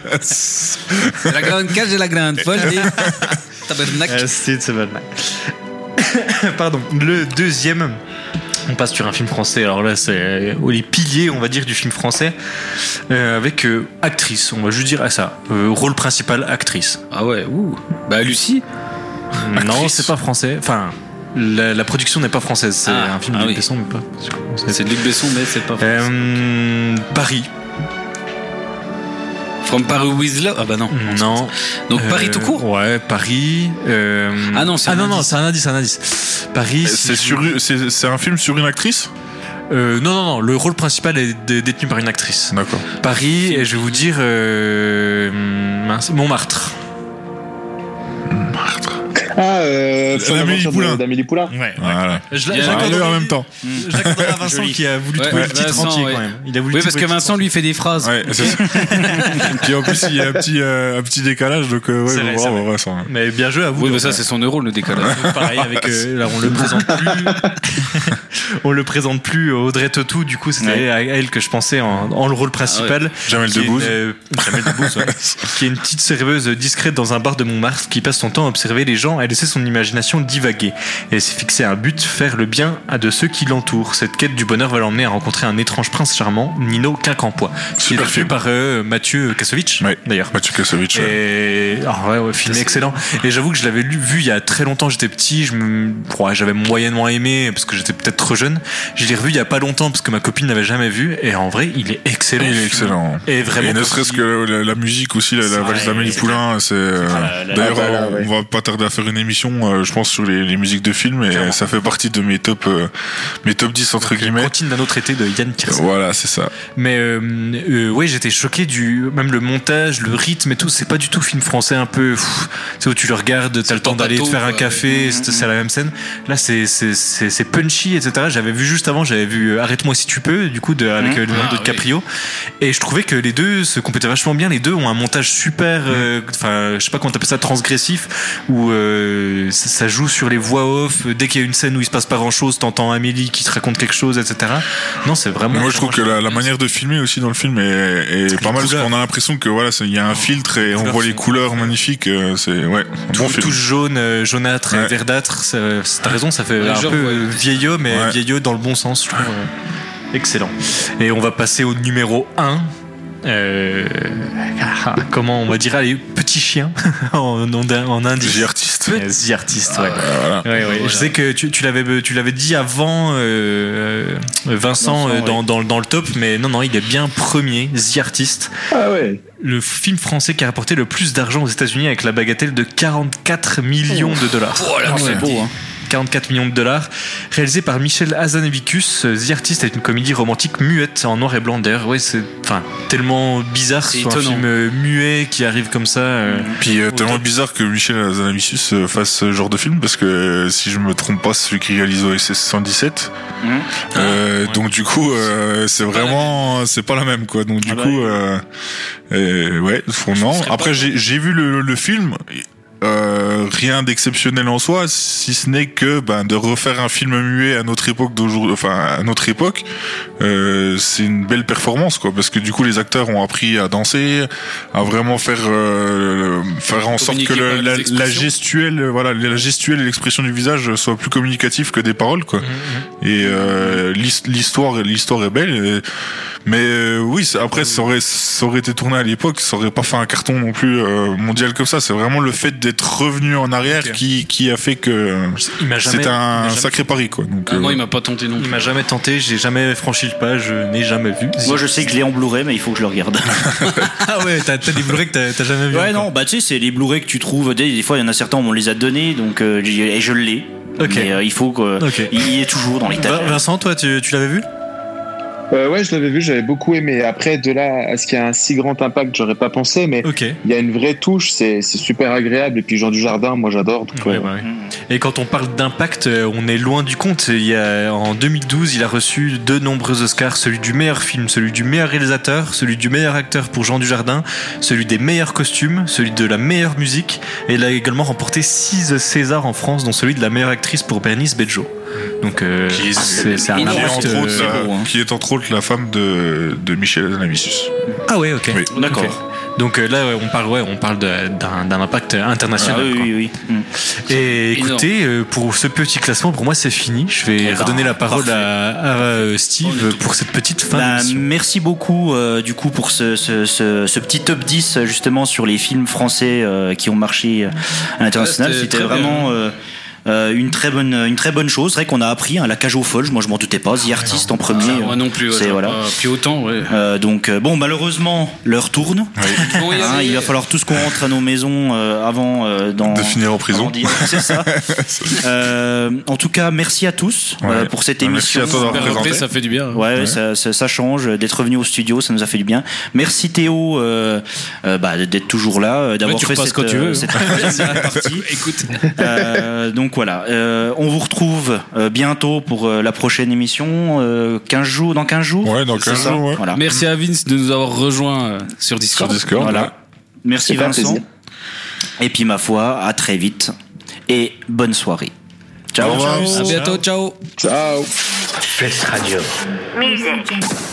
[laughs] La grande cage et la grande folle. Tabernacle. Savannah. [coughs] Pardon. Le deuxième, on passe sur un film français. Alors là, c'est euh, les piliers, on va dire, du film français, euh, avec euh, actrice. On va juste dire à ça. Euh, rôle principal, actrice. Ah ouais, ouh. Bah Lucie. Non, c'est pas français. Enfin, la, la production n'est pas française. C'est Ah, un film ah de oui. Besson, mais pas. C'est Luc Besson, mais c'est pas. Euh, Paris. From Paris with Love. Ah bah non. Non. Donc Paris Euh, tout court. Ouais, Paris. euh, Ah non, c'est ah un non, non, indice. c'est un indice, un indice. Paris. si C'est sur, c'est c'est un film sur une actrice? Euh, non, non, non. Le rôle principal est dé- détenu par une actrice. D'accord. Paris, et je vais vous dire. euh, mince, Montmartre. Ah, euh, Poulain. d'Amélie Poulain. Ouais. Voilà. Je Il y a l'a- la- j'accorderai- Allez, en même temps. j'accorderai à Vincent [laughs] Joli. qui a voulu Ouais, trouver ouais, le titre Vincent, entier ouais. quand même. Il a voulu Oui, parce que Vincent lui fait des phrases. Ouais, c'est ça. [laughs] Puis en plus, il y a un petit, euh, un petit décalage, donc euh, ouais, bravo. Vincent. Mais bien joué à vous. Oui, mais ça euh, c'est son euro le décalage. [laughs] Pareil avec euh, là on le présente plus on le présente plus Audrey Tautou du coup c'était à elle que je pensais en, le rôle principal Jamel qui est Debbouze. euh, Jamel Debbouze, qui est une petite serveuse discrète dans un bar de Montmartre qui passe son temps à observer les gens et laisser son imagination divaguer et elle s'est fixé un but faire le bien à de ceux qui l'entourent cette quête du bonheur va l'emmener à rencontrer un étrange prince charmant Nino Quincampoix qui Super est fait par euh, Mathieu Kassovitch Ouais. d'ailleurs Mathieu Kassovitch. et ah ouais, ouais, film excellent. Et j'avoue que je l'avais lu, vu il y a très longtemps. J'étais petit, je me, ouais, j'avais moyennement aimé parce que j'étais peut-être trop jeune. Je l'ai revu il y a pas longtemps parce que ma copine n'avait jamais vu. Et en vrai, il est excellent. Il est excellent. Et vraiment. Et ne serait-ce que la, la musique aussi, la, la valse d'Amélie Poulain, c'est. euh, Ah, D'ailleurs, Ah, bah, on, ouais. on va pas tarder à faire une émission, euh, je pense, sur les, les musiques de films, et Clairement. ça fait partie de mes top, euh, mes top 10 entre guillemets. Cantine d'un autre été de Yann Tiersen. Voilà, c'est ça. Mais euh, euh, ouais, j'étais choqué du même le montage, le rythme et tout. C'est pas du tout film français un peu. sais où tu le regardes, t'as le temps d'aller te faire un café, c'est c'est la même scène. Là, c'est c'est c'est c'est punchy, etc. J'avais vu juste avant, j'avais vu euh, Arrête-moi si tu peux, du coup, de, avec euh, Leonardo Ah, DiCaprio, et je trouvais que les deux se complétaient vachement bien. Les deux ont un montage super, euh, enfin, je sais pas comment t'appelles ça, transgressif, où euh, ça, ça joue sur les voix off. Dès qu'il y a une scène où il se passe pas grand chose, t'entends Amélie qui te raconte quelque chose, etc. Non, c'est vraiment. Mais moi, je trouve que la, la manière de filmer aussi dans le film est, est pas mal, parce couleurs. qu'on a l'impression que voilà, il y a un filtre et on voit les couleurs magnifiques. euh, C'est ouais, un bon tout, film. tout jaune, euh, jaunâtre, et verdâtre. T'as raison, ça fait Ouais, un genre, peu ouais. vieillot, mais Ouais. vieillot dans le bon sens, je trouve. euh, excellent. Et on va passer au numéro 1. Euh, ah, comment on va dire allez petit chien [laughs] en, en, en indice The Artist. Euh, The Artist ouais. Voilà. Ouais, ouais. Voilà. Je sais que tu, tu l'avais tu l'avais dit avant euh, euh, Vincent, Vincent, euh, dans, oui. dans, dans le top mais non non il est bien premier The Artist Ah ouais. le film français qui a rapporté le plus d'argent aux États-Unis avec la bagatelle de 44 millions de dollars. Oh là, c'est beau, hein. 44 millions de dollars, réalisé par Michel Hazanavicius. The Artist est une comédie romantique muette en noir et blanc. D'ailleurs, ouais, c'est enfin tellement bizarre C'est sur un étonnant. film euh, muet qui arrive comme ça. euh, Puis euh, tellement bizarre que Michel Hazanavicius euh, fasse ce genre de film parce que si je me trompe pas, c'est celui qui réalise OSS 117. Mmh. Euh, ouais. Donc du coup, euh, c'est vraiment, c'est pas la même quoi. Donc du Ah coup, euh, euh, ouais, non. Après, j'ai vu le, le film. Euh, rien d'exceptionnel en soi, si ce n'est que ben, de refaire un film muet à notre époque d'aujourd'hui, enfin à notre époque, euh, c'est une belle performance quoi, parce que du coup les acteurs ont appris à danser, à vraiment faire euh, faire en sorte que le- la, gestuelle, voilà, la gestuelle et l'expression du visage soient plus communicatifs que des paroles quoi. Et euh, l'his- l'histoire, l'histoire est belle. et- mais oui, après, ça aurait, ça aurait été tourné à l'époque, ça aurait pas fait un carton non plus mondial comme ça. C'est vraiment le fait d'être revenu en arrière qui, qui a fait que Il il m'a un sacré pari, quoi. Donc, Ah, euh, moi, il m'a pas tenté non Il plus. m'a jamais tenté, j'ai jamais franchi le pas, je n'ai jamais vu. Moi, je sais que je l'ai en Blu-ray, mais il faut que je le regarde. [laughs] Ah ouais, t'as des Blu-ray que t'as- jamais vu. ouais, encore. non, bah tu sais, c'est les Blu-ray que tu trouves. Des, des fois, il y en a certains, on me les a donnés, donc euh, et je l'ai. Ok. Mais euh, il faut que. Ok. Il est toujours dans les Va- Vincent, toi, tu, tu l'avais vu? Euh, ouais, je l'avais vu, j'avais beaucoup aimé. Après, de là à ce qu'il y a un si grand impact, j'aurais pas pensé, mais il y a une vraie touche, c'est super agréable. Et puis Jean Dujardin, moi j'adore. Ouais, euh, ouais. Et quand on parle d'impact, euh, on est loin du compte. Il y a, en 2012, il a reçu de nombreux Oscars, celui du meilleur film, celui du meilleur réalisateur, celui du meilleur acteur pour Jean Dujardin, celui des meilleurs costumes, celui de la meilleure musique. Et il a également remporté 6 Césars en France, dont celui de la meilleure actrice pour Bernice Bejo. Donc euh, Qui est- c'est un entre autres, la- beau, qui est entre autres la femme de, de Michel Hazanavicius. Ah ouais, ok. Oui. D'accord. Ok. Donc euh, là, ouais, on parle, ouais, on parle d'un impact Ah, international. oui, quoi. oui, oui. Mm. Et écoutez, euh, pour ce petit classement, pour moi, c'est fini. Je vais Eh ben, redonner la parole à, à, euh, Steve pour cette petite fin Bah, merci beaucoup euh, du coup pour ce, ce, ce, ce petit top 10 euh, justement sur les films français euh, qui ont marché euh, à l'international. C'était vraiment euh, euh, une très bonne une très bonne chose. C'est vrai qu'on a appris hein, la cage aux folles. Moi je m'en doutais pas. The Artist en premier. Ah, moi non plus. ouais, C'est- voilà. pas- Puis autant, ouais. Euh, donc euh, bon malheureusement l'heure tourne. [laughs] Hein, il va falloir tous qu'on rentre à nos maisons euh, avant euh, dans De finir en prison. [laughs] C'est ça. [laughs] Euh, en tout cas merci à tous euh, Ouais. pour cette merci émission. à toi d'avoir présenté. ça fait du bien. Ouais, Ouais. Ça, ça, ça change d'être revenu au studio, ça nous a fait du bien. Merci Théo euh, euh, bah, d'être toujours là, d'avoir fait cette, quand tu veux, hein. cette partie. Écoute. Euh, donc voilà, euh, on vous retrouve euh, bientôt pour euh, la prochaine émission, euh, 15 jours, dans 15 jours. Ouais, dans C'est 15 ça jours, ouais. Voilà. Merci à Vince de nous avoir rejoints euh, sur Sur Discord. Discord. Voilà. ouais. Merci Vincent. Et puis ma foi, à très vite et bonne soirée. Ciao. Revoir. À bientôt, ciao. Ciao. Flex Radio. Music.